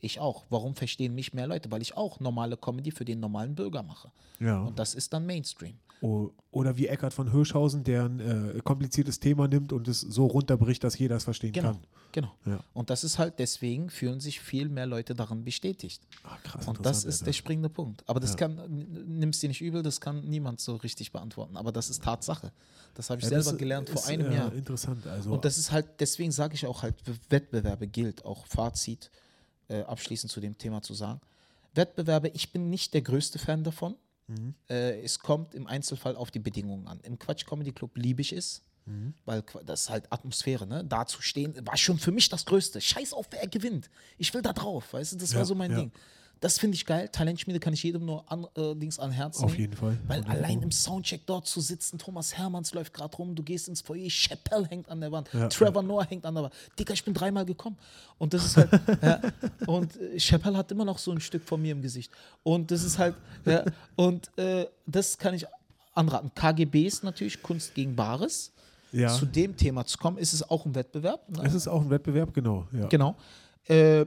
Ich auch. Warum verstehen mich mehr Leute? Weil ich auch normale Comedy für den normalen Bürger mache. Ja. Und das ist dann Mainstream. O- Oder wie Eckhard von Hirschhausen, der ein äh, kompliziertes Thema nimmt und es so runterbricht, dass jeder es verstehen Genau. kann. Genau. Ja. Und das ist halt, deswegen fühlen sich viel mehr Leute daran bestätigt. Ah, krass, Und das ist der Alter. springende Punkt. Aber das Ja. kann, nimmst dir nicht übel, das kann niemand so richtig beantworten. Aber das ist Tatsache. Das habe ich Ja, selber gelernt vor ist, einem äh, Jahr. Interessant. Also, Und das ist halt, deswegen sage ich auch halt, Wettbewerbe gilt, auch Fazit äh, abschließend zu dem Thema zu sagen. Wettbewerbe, ich bin nicht der größte Fan davon. Mhm. Äh, es kommt im Einzelfall auf die Bedingungen an. Im Quatsch Comedy Club liebe ich es, Mhm. weil das ist halt Atmosphäre, ne? Da zu stehen, war schon für mich das Größte. Scheiß auf, wer gewinnt. Ich will da drauf, weißt du, das war Ja, so mein ja. Ding. Das finde ich geil. Talentschmiede kann ich jedem nur an, äh, Dings an Herz Auf jeden Fall. Weil Wunderbar. allein im Soundcheck dort zu sitzen, Thomas Hermanns läuft gerade rum, du gehst ins Foyer, Chappelle hängt an der Wand, Ja, Trevor Noah hängt an der Wand. Digga, ich bin dreimal gekommen. Und das ist halt, ja, und äh, Chappelle hat immer noch so ein Stück von mir im Gesicht. Und das ist halt, ja, und äh, das kann ich anraten. KGB ist natürlich Kunst gegen Bares. Ja. Zu dem Thema zu kommen, ist es auch ein Wettbewerb. Ne? es ist auch ein Wettbewerb, genau. Ja. Genau. Äh,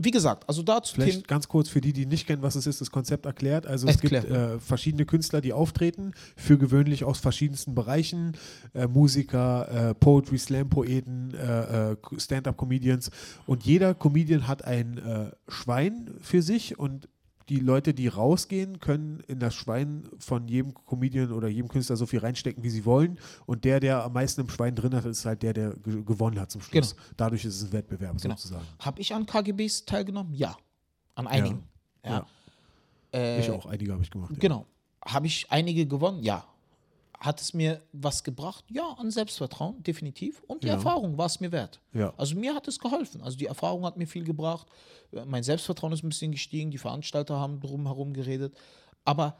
wie gesagt, also dazu Vielleicht Themen. ganz kurz für die, die nicht kennen, was es ist, das Konzept erklärt. Also es gibt äh, verschiedene Künstler, die auftreten, für gewöhnlich aus verschiedensten Bereichen. Äh, Musiker, äh, Poetry, Slam-Poeten, äh, äh, Stand-up-Comedians. Und jeder Comedian hat ein äh, Schwein für sich und die Leute, die rausgehen, können in das Schwein von jedem Comedian oder jedem Künstler so viel reinstecken, wie sie wollen. Und der, der am meisten im Schwein drin hat, ist halt der, der ge gewonnen hat zum Schluss. Dadurch ist es ein Wettbewerb Genau. sozusagen. Habe ich an KGBs teilgenommen? Ja. An einigen. Ja. Ja. Äh, Ich auch, einige habe ich gemacht. ja. Genau. Habe ich einige gewonnen? Ja. Hat es mir was gebracht? Ja, an Selbstvertrauen, definitiv. Und die Ja. Erfahrung war es mir wert. Ja. Also mir hat es geholfen. Also die Erfahrung hat mir viel gebracht. Äh, Mein Selbstvertrauen ist ein bisschen gestiegen. Die Veranstalter haben drumherum geredet. Aber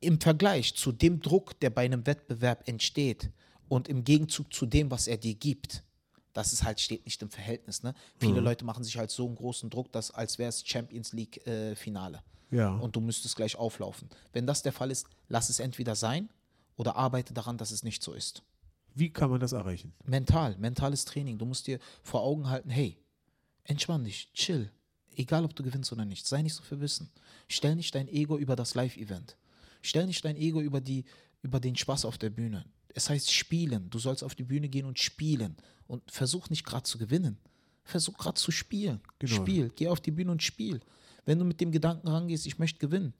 im Vergleich zu dem Druck, der bei einem Wettbewerb entsteht und im Gegenzug zu dem, was er dir gibt, das ist halt, steht nicht im Verhältnis. Ne? Viele Mhm. Leute machen sich halt so einen großen Druck, dass als wäre es Champions League äh, Finale Ja. und du müsstest gleich auflaufen. Wenn das der Fall ist, lass es entweder sein oder arbeite daran, dass es nicht so ist. Wie kann man das erreichen? Mental, mentales Training. Du musst dir vor Augen halten, hey, entspann dich, chill. Egal, ob du gewinnst oder nicht. Sei nicht so verbissen. Stell nicht dein Ego über das Live-Event. Stell nicht dein Ego über, die, über den Spaß auf der Bühne. Es heißt spielen. Du sollst auf die Bühne gehen und spielen. Und versuch nicht gerade zu gewinnen. Versuch gerade zu spielen. Genau. Spiel. Geh auf die Bühne und spiel. Wenn du mit dem Gedanken rangehst, ich möchte gewinnen,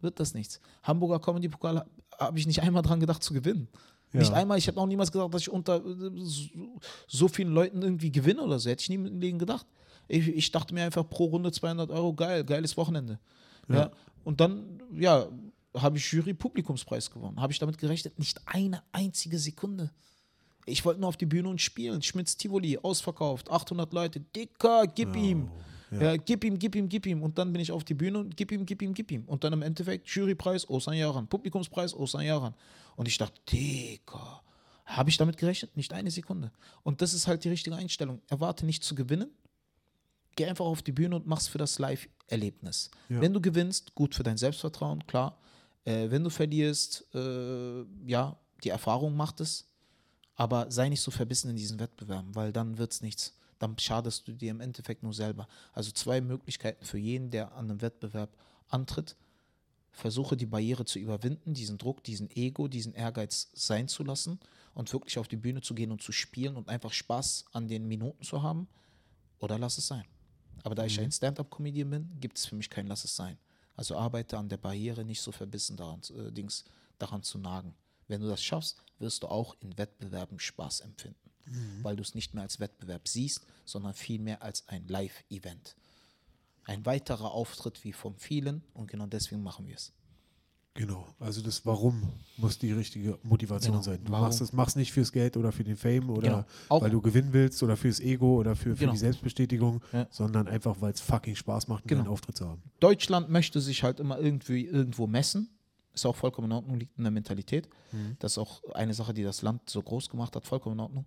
wird das nichts. Hamburger Comedy Pokal habe ich nicht einmal dran gedacht zu gewinnen. Ja. Nicht einmal, ich habe auch niemals gedacht, dass ich unter äh, so, so vielen Leuten irgendwie gewinne oder so. Hätte ich nie im Leben gedacht. Ich, ich dachte mir einfach pro Runde 200 Euro, geil, geiles Wochenende. Ja. Und dann, ja, habe ich Jury-Publikumspreis gewonnen. Habe ich damit gerechnet? Nicht eine einzige Sekunde. Ich wollte nur auf die Bühne und spielen. Schmitz Tivoli, ausverkauft, 800 Leute. Dicker, gib ihm. Ja. gib ihm, gib ihm, gib ihm. Und dann bin ich auf die Bühne und gib ihm, gib ihm, gib ihm. Und dann im Endeffekt Jurypreis, Osan Yaran. Publikumspreis, Osan Yaran. Und ich dachte, Dicker. Habe ich damit gerechnet? Nicht eine Sekunde. Und das ist halt die richtige Einstellung. Erwarte nicht zu gewinnen. Geh einfach auf die Bühne und mach's für das Live-Erlebnis. Ja. Wenn du gewinnst, gut für dein Selbstvertrauen, klar. Äh, wenn du verlierst, äh, ja, die Erfahrung macht es. Aber sei nicht so verbissen in diesen Wettbewerben, weil dann wird's nichts. Dann schadest du dir im Endeffekt nur selber. Also zwei Möglichkeiten für jeden, der an einem Wettbewerb antritt. Versuche die Barriere zu überwinden, diesen Druck, diesen Ego, diesen Ehrgeiz sein zu lassen und wirklich auf die Bühne zu gehen und zu spielen und einfach Spaß an den Minuten zu haben. Oder lass es sein. Aber da ich ein Stand-up-Comedian bin, gibt es für mich kein Lass es sein. Also arbeite an der Barriere, nicht so verbissen daran, äh, Dings, daran zu nagen. Wenn du das schaffst, wirst du auch in Wettbewerben Spaß empfinden, weil du es nicht mehr als Wettbewerb siehst, sondern vielmehr als ein Live-Event. Ein weiterer Auftritt wie von vielen und genau deswegen machen wir es. Genau. Also das Warum muss die richtige Motivation Genau. sein. Du Warum? machst es machst nicht fürs Geld oder für den Fame oder Genau. Weil du gewinnen willst oder fürs Ego oder für, für Genau. die Selbstbestätigung, Ja. sondern einfach, weil es fucking Spaß macht, einen Genau. Auftritt zu haben. Deutschland möchte sich halt immer irgendwie irgendwo messen. Ist auch vollkommen in Ordnung, liegt in der Mentalität. Das ist auch eine Sache, die das Land so groß gemacht hat, vollkommen in Ordnung.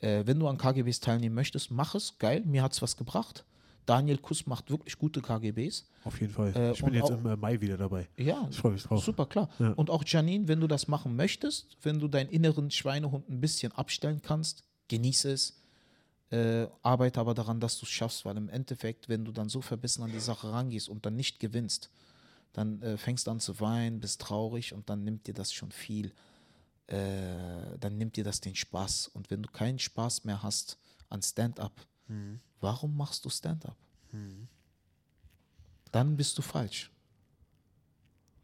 Äh, wenn du an KGBs teilnehmen möchtest, mach es, geil, mir hat es was gebracht. Daniel Kuss macht wirklich gute KGBs. Auf jeden Fall. Äh, ich bin jetzt im äh, Mai wieder dabei. Ja, Ich freue mich drauf. super, klar. Ja. Und auch Janine, wenn du das machen möchtest, wenn du deinen inneren Schweinehund ein bisschen abstellen kannst, genieße es. Äh, arbeite aber daran, dass du es schaffst, weil im Endeffekt, wenn du dann so verbissen an die Sache rangehst und dann nicht gewinnst, dann äh, fängst du an zu weinen, bist traurig und dann nimmt dir das schon viel, äh, dann nimmt dir das den Spaß. Und wenn du keinen Spaß mehr hast an Stand-up, warum machst du Stand-up? Dann bist du falsch.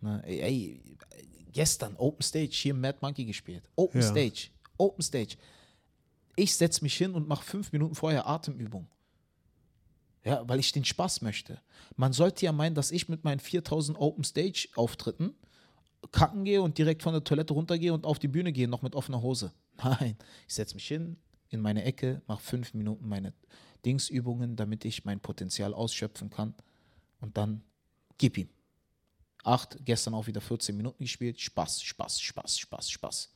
Na, ey, ey, gestern Open Stage hier Mad Monkey gespielt. Open Ja. Stage. Open Stage. Ich setze mich hin und mache fünf Minuten vorher Atemübung. Ja, weil ich den Spaß möchte. Man sollte ja meinen, dass ich mit meinen 4000 Open Stage Auftritten kacken gehe und direkt von der Toilette runtergehe und auf die Bühne gehe, noch mit offener Hose. Nein, ich setze mich hin in meine Ecke, mache fünf Minuten meine Dingsübungen, damit ich mein Potenzial ausschöpfen kann und dann gib ihm. Acht, gestern auch wieder 14 Minuten gespielt. Spaß, Spaß, Spaß, Spaß, Spaß.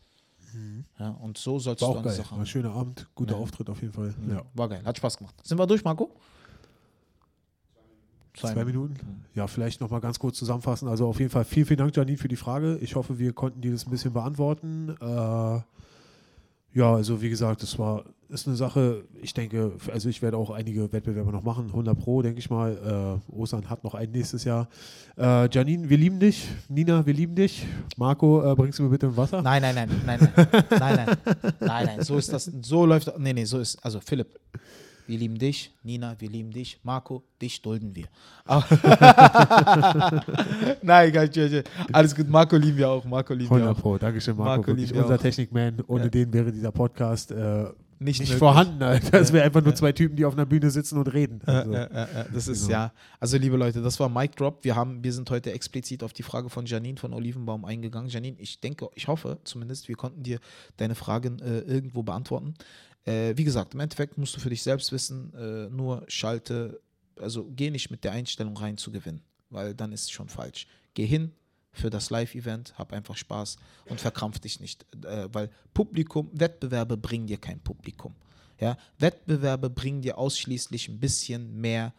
Ja, und so sollst War du an geil. Sache War ein schöner Abend, guter Ja. Auftritt auf jeden Fall. Ja. Ja. War geil, hat Spaß gemacht. Sind wir durch, Marco? Zwei Minuten. Ja, vielleicht nochmal ganz kurz zusammenfassen. Also auf jeden Fall vielen, vielen Dank, Janine, für die Frage. Ich hoffe, wir konnten dir das ein bisschen beantworten. Äh, ja, also wie gesagt, das war ist eine Sache, ich denke, also ich werde auch einige Wettbewerbe noch machen, 100 Pro, denke ich mal. Äh, Osan hat noch einen nächstes Jahr. Äh, Janine, wir lieben dich. Nina, wir lieben dich. Marco, äh, bringst du mir bitte ein Wasser? Nein, nein, nein, nein, nein, nein, nein, nein, nein, so ist das, so läuft, nee, nee, so ist, also Philipp, wir lieben dich, Nina, wir lieben dich, Marco, dich dulden wir. Nein, gar nicht, alles gut, Marco lieben wir auch, Marco lieben wir 100 auch. Pro, Dankeschön, Marco. Marco wirklich wir unser auch. Technikman. Ohne Ja. den wäre dieser Podcast äh, Nicht, nicht vorhanden. Alter. Das wäre einfach nur zwei Typen, die auf einer Bühne sitzen und reden. Also, Äh, äh, äh, das ist Genau. ja, also liebe Leute, das war Mic Drop. Wir haben, wir sind heute explizit auf die Frage von Janine von Olivenbaum eingegangen. Janine, ich denke, ich hoffe zumindest, wir konnten dir deine Fragen äh, irgendwo beantworten. Äh, wie gesagt, im Endeffekt musst du für dich selbst wissen, äh, nur schalte, also geh nicht mit der Einstellung rein zu gewinnen, weil dann ist es schon falsch. Geh hin für das Live-Event, hab einfach Spaß und verkrampf dich nicht, äh, weil Publikum, Wettbewerbe bringen dir kein Publikum. Ja? Wettbewerbe bringen dir ausschließlich ein bisschen mehr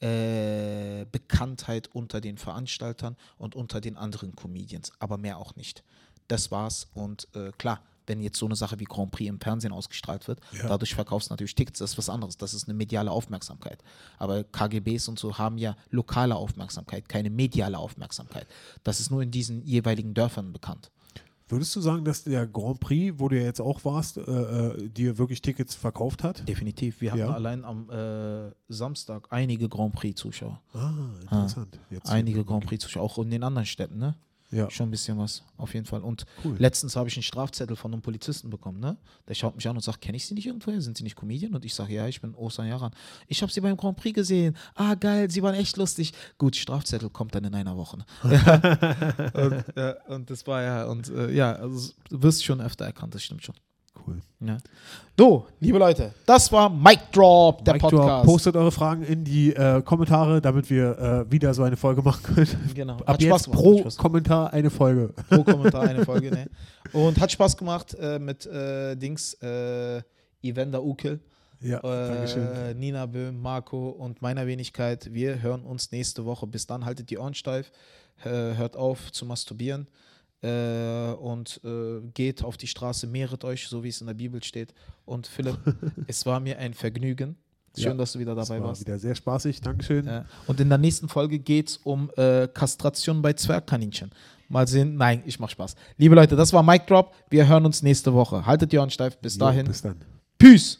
äh, Bekanntheit unter den Veranstaltern und unter den anderen Comedians, aber mehr auch nicht. Das war's. Und äh, klar, wenn jetzt so eine Sache wie Grand Prix im Fernsehen ausgestrahlt wird, Ja. dadurch verkaufst du natürlich Tickets, das ist was anderes. Das ist eine mediale Aufmerksamkeit. Aber KGBs und so haben ja lokale Aufmerksamkeit, keine mediale Aufmerksamkeit. Das ist nur in diesen jeweiligen Dörfern bekannt. Würdest du sagen, dass der Grand Prix, wo du ja jetzt auch warst, äh, äh, dir wirklich Tickets verkauft hat? Definitiv. Wir hatten Ja. allein am äh, Samstag einige Grand Prix-Zuschauer. Ah, interessant. Jetzt Einige Grand Prix-Zuschauer, auch in den anderen Städten, ne? Ja. Schon ein bisschen was, auf jeden Fall. Und Cool. letztens habe ich einen Strafzettel von einem Polizisten bekommen, ne? Der schaut mich an und sagt, kenne ich Sie nicht irgendwoher? Sind Sie nicht Comedian? Und ich sage, ja, ich bin Osan Yaran. Ich habe Sie beim Grand Prix gesehen. Ah, geil, Sie waren echt lustig. Gut, Strafzettel kommt dann in einer Woche. Ne? und, ja, und das war ja, und äh, ja, also du wirst schon öfter erkannt, das stimmt schon. Cool. Ja. So, liebe Leute, das war Mic Drop, der Drop, Podcast. postet eure Fragen in die äh, Kommentare, damit wir äh, wieder so eine Folge machen können. Genau. Ab Hat jetzt Spaß gemacht, pro. Kommentar eine Folge. pro Kommentar eine Folge. Ne? Und hat Spaß gemacht äh, mit äh, Dings, äh, Evander Ukel, Ja, äh, Nina Böhm, Marco und meiner Wenigkeit. Wir hören uns nächste Woche. Bis dann haltet die Ohren steif, hört auf zu masturbieren äh, und äh, geht auf die Straße, mehret euch, so wie es in der Bibel steht. Und Philipp, es war mir ein Vergnügen. Schön, Ja, dass du wieder dabei war warst. wieder sehr spaßig. Dankeschön. Ja. Und in der nächsten Folge geht es um äh, Kastration bei Zwergkaninchen. Mal sehen. Nein, ich mach Spaß. Liebe Leute, das war Mic Drop. Wir hören uns nächste Woche. Haltet die Ohren steif. Bis Jo, dahin. Bis dann. Peace.